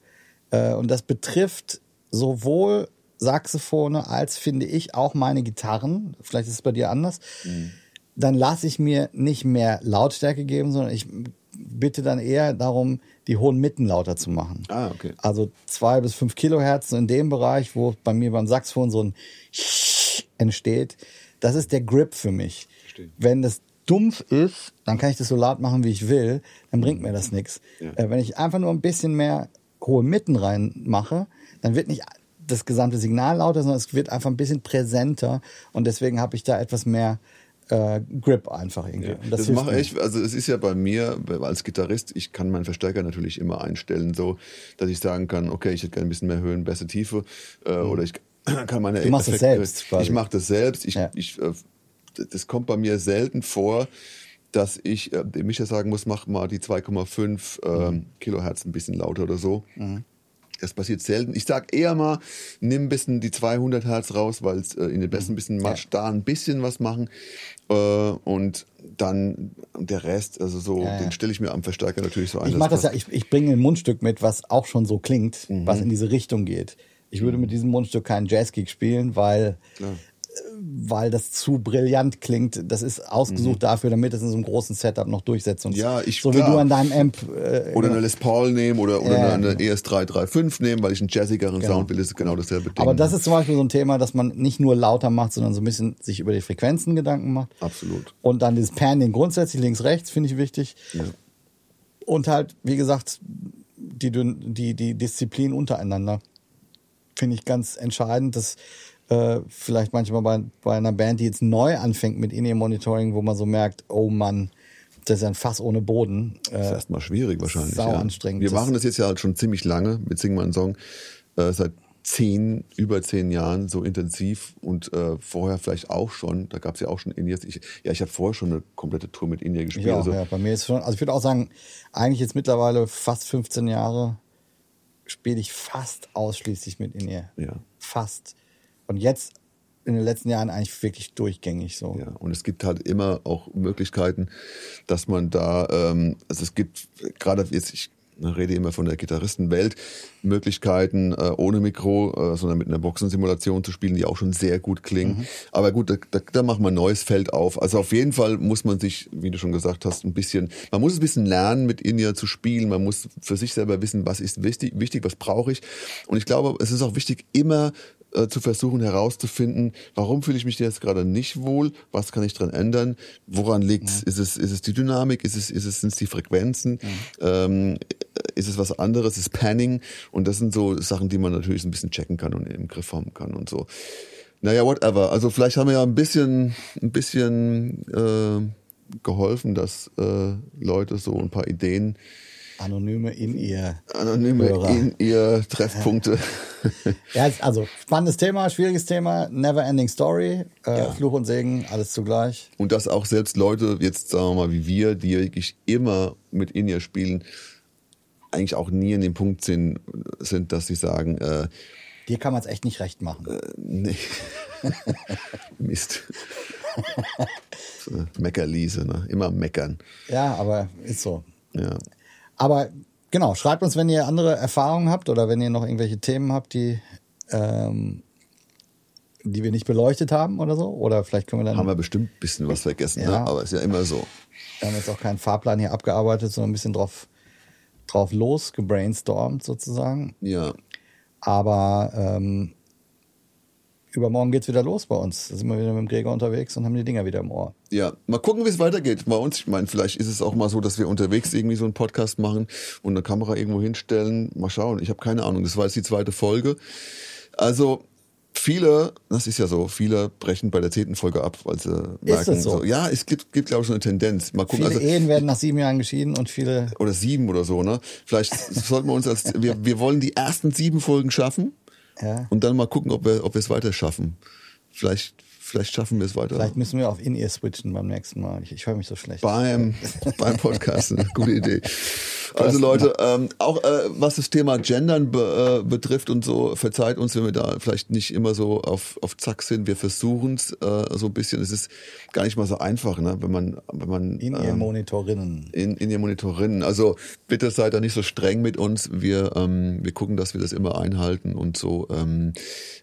äh, und das betrifft sowohl Saxophone als finde ich auch meine Gitarren, vielleicht ist es bei dir anders, mhm. dann lasse ich mir nicht mehr Lautstärke geben, sondern ich bitte dann eher darum, die hohen Mitten lauter zu machen. Ah, okay. Also zwei bis fünf Kilohertz in dem Bereich, wo bei mir beim Saxophon so ein entsteht. Das ist der Grip für mich. Verstehe. Wenn das dumpf ist, dann kann ich das so laut machen, wie ich will, dann bringt mir das nichts. Ja. Äh, wenn ich einfach nur ein bisschen mehr hohe Mitten reinmache, dann wird nicht das gesamte Signal lauter, sondern es wird einfach ein bisschen präsenter und deswegen habe ich da etwas mehr äh, Grip einfach irgendwie. Ja, das, das mache ich, also es ist ja bei mir als Gitarrist, ich kann meinen Verstärker natürlich immer einstellen, so dass ich sagen kann, okay, ich hätte gerne ein bisschen mehr Höhen, bessere Tiefe äh, mhm. oder ich kann meine Du machst Effekte, das selbst. Quasi. Ich mache das selbst. Ich, ja. ich, äh, das kommt bei mir selten vor, dass ich äh, dem Micha sagen muss, mach mal die 2,5 äh, mhm. Kilohertz ein bisschen lauter oder so. Mhm. Das passiert selten. Ich sag eher mal, nimm ein bisschen die 200 Hertz raus, weil es äh, in den besten ein bisschen Matsch, ja. da ein bisschen was machen. Äh, und dann der Rest, also so, ja, ja. den stelle ich mir am Verstärker natürlich so ein. Ich mache das ja, ich, ich bringe ein Mundstück mit, was auch schon so klingt, mhm. was in diese Richtung geht. Ich würde mit diesem Mundstück keinen Jazzgig spielen, weil weil das zu brillant klingt. Das ist ausgesucht mhm. dafür, damit es in so einem großen Setup noch durchsetzt. Und ja, ich, so klar. wie du an deinem Amp. Äh, oder eine Les Paul nehmen oder, oder ja, eine, eine ES335 nehmen, weil ich einen jazzigeren genau. Sound will, ist genau dasselbe Ding. Aber das ist zum Beispiel so ein Thema, dass man nicht nur lauter macht, sondern so ein bisschen sich über die Frequenzen Gedanken macht. Absolut. Und dann dieses Panning grundsätzlich links-rechts finde ich wichtig. Ja. Und halt, wie gesagt, die, die, die Disziplin untereinander finde ich ganz entscheidend. Das äh, vielleicht manchmal bei, bei einer Band, die jetzt neu anfängt mit In-Ear-Monitoring, wo man so merkt, oh Mann, das ist ein Fass ohne Boden. Äh, das ist erstmal schwierig wahrscheinlich. Sau ja. anstrengend. Wir machen das jetzt ja halt schon ziemlich lange mit Sing mal einen Song. Äh, seit zehn, über zehn Jahren so intensiv und äh, vorher vielleicht auch schon. Da gab es ja auch schon Indias. Ich, ja, ich habe vorher schon eine komplette Tour mit India gespielt. Ja, also, ja, bei mir ist schon, also ich würde auch sagen, eigentlich jetzt mittlerweile fast 15 Jahre spiele ich fast ausschließlich mit India. Ja. Fast. Und jetzt in den letzten Jahren eigentlich wirklich durchgängig so. Ja, und es gibt halt immer auch Möglichkeiten, dass man da, ähm, also es gibt gerade jetzt, ich rede immer von der Gitarristenwelt, Möglichkeiten äh, ohne Mikro, äh, sondern mit einer Boxensimulation zu spielen, die auch schon sehr gut klingen. Mhm. Aber gut, da, da, da machen wir ein neues Feld auf. Also auf jeden Fall muss man sich, wie du schon gesagt hast, ein bisschen, man muss ein bisschen lernen, mit Inia zu spielen. Man muss für sich selber wissen, was ist wichtig, wichtig was brauche ich. Und ich glaube, es ist auch wichtig, immer äh, zu versuchen herauszufinden, warum fühle ich mich jetzt gerade nicht wohl, was kann ich dran ändern, woran liegt es, ja. ist es, ist es die Dynamik, ist es, ist es, sind es die Frequenzen, ja. ähm, ist es was anderes, ist Panning und das sind so Sachen, die man natürlich so ein bisschen checken kann und im Griff haben kann und so. Naja, whatever. Also vielleicht haben wir ja ein bisschen, ein bisschen äh, geholfen, dass äh, Leute so ein paar Ideen Anonyme in ihr. Anonyme Hörer. in ihr Treffpunkte. ja, also spannendes Thema, schwieriges Thema, never ending story, äh, ja. Fluch und Segen, alles zugleich. Und dass auch selbst Leute, jetzt sagen wir mal wie wir, die wirklich immer mit in ihr spielen, eigentlich auch nie an dem Punkt sind, sind dass sie sagen, äh, Dir kann man es echt nicht recht machen. Äh, nee. Mist. so Meckerliese, ne? Immer meckern. Ja, aber ist so. Ja. Aber genau, schreibt uns, wenn ihr andere Erfahrungen habt oder wenn ihr noch irgendwelche Themen habt, die, ähm, die wir nicht beleuchtet haben oder so. Oder vielleicht können wir dann. Haben wir bestimmt ein bisschen was vergessen, ne? ja. ne? aber ist ja immer so. Wir haben jetzt auch keinen Fahrplan hier abgearbeitet, sondern ein bisschen drauf, drauf los, gebrainstormt sozusagen. Ja. Aber ähm, übermorgen geht's wieder los bei uns. Da sind wir wieder mit dem Gregor unterwegs und haben die Dinger wieder im Ohr. Ja, mal gucken, wie es weitergeht bei uns. Ich meine, vielleicht ist es auch mal so, dass wir unterwegs irgendwie so einen Podcast machen und eine Kamera irgendwo hinstellen. Mal schauen. Ich habe keine Ahnung. Das war jetzt die zweite Folge. Also viele, das ist ja so, viele brechen bei der zehnten Folge ab, weil sie merken, das so? ja, es gibt, gibt glaube ich, so eine Tendenz. Mal gucken, Viele also Ehen werden nach sieben Jahren geschieden und viele. oder sieben oder so, ne? Vielleicht sollten wir uns als wir, wir wollen die ersten sieben Folgen schaffen Ja. und dann mal gucken, ob wir, ob wir es weiter schaffen. Vielleicht, vielleicht schaffen wir es weiter. Vielleicht müssen wir auf In-Ear switchen beim nächsten Mal. Ich, ich höre mich so schlecht. beim, beim Podcasten. Gute Idee. Also Leute, ähm, auch äh, was das Thema Gendern be, äh, betrifft und so, verzeiht uns, wenn wir da vielleicht nicht immer so auf, auf Zack sind. Wir versuchen es äh, so ein bisschen. Es ist gar nicht mal so einfach, ne? wenn man, wenn man In-Ear Monitorinnen. in, in ihr Monitorinnen. Also bitte seid da nicht so streng mit uns. Wir, ähm, wir gucken, dass wir das immer einhalten und so. Ähm,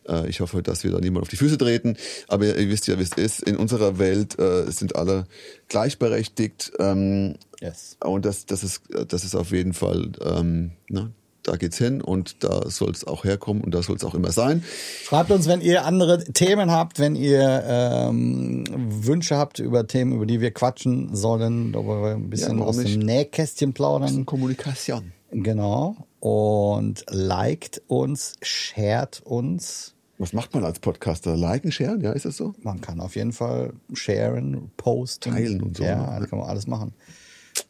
äh, ich hoffe, dass wir da niemand auf die Füße treten. Aber ihr, ihr wisst ja, wie es ist. In unserer Welt äh, sind alle gleichberechtigt. Ähm, Yes. und das, das, ist, das ist auf jeden Fall, ähm, ne, da geht's hin und da soll es auch herkommen und da soll es auch immer sein. Schreibt uns, wenn ihr andere Themen habt, wenn ihr ähm, Wünsche habt über Themen, über die wir quatschen sollen, wo wir ein bisschen warum aus dem? Nähkästchen plaudern. Kommunikation. Genau. Und liked uns, shared uns. Was macht man als Podcaster? Liken, sharen, ja, ist das so? Man kann auf jeden Fall sharen, posten. Teilen und so, Ja, ne? das kann man alles machen.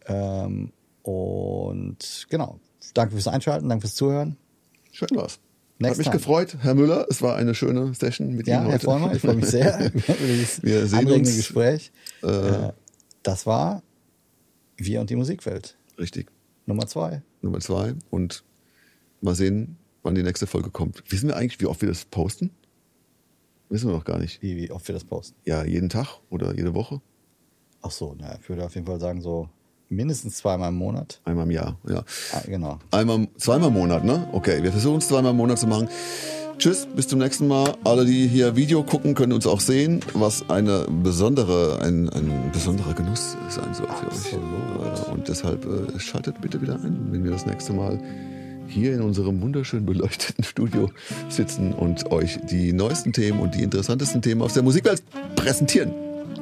Ähm, und genau. Danke fürs Einschalten, danke fürs Zuhören. Schön war's. Next Hat mich time. gefreut, Herr Müller. Es war eine schöne Session mit Ja, Ihnen Herr heute. Vollmer, ich freue mich sehr über dieses Wir sehen anregende uns, Gespräch. Äh, das war Wir und die Musikwelt. Richtig. Nummer zwei. Nummer zwei. Und mal sehen, wann die nächste Folge kommt. Wissen wir eigentlich, wie oft wir das posten? Wissen wir noch gar nicht. Wie, wie oft wir das posten. Ja, jeden Tag oder jede Woche? Ach so, na, ich würde auf jeden Fall sagen, so mindestens zweimal im Monat. Einmal im Jahr, ja. Ah, genau. Einmal, zweimal im Monat, ne? Okay, wir versuchen es zweimal im Monat zu machen. Tschüss, bis zum nächsten Mal. Alle, die hier Video gucken, können uns auch sehen, was eine besondere, ein, ein besonderer Genuss sein soll für Absolut. euch. Und deshalb äh, schaltet bitte wieder ein, wenn wir das nächste Mal hier in unserem wunderschön beleuchteten Studio sitzen und euch die neuesten Themen und die interessantesten Themen aus der Musikwelt präsentieren.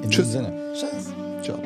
In Tschüss. Tschüss. Ciao.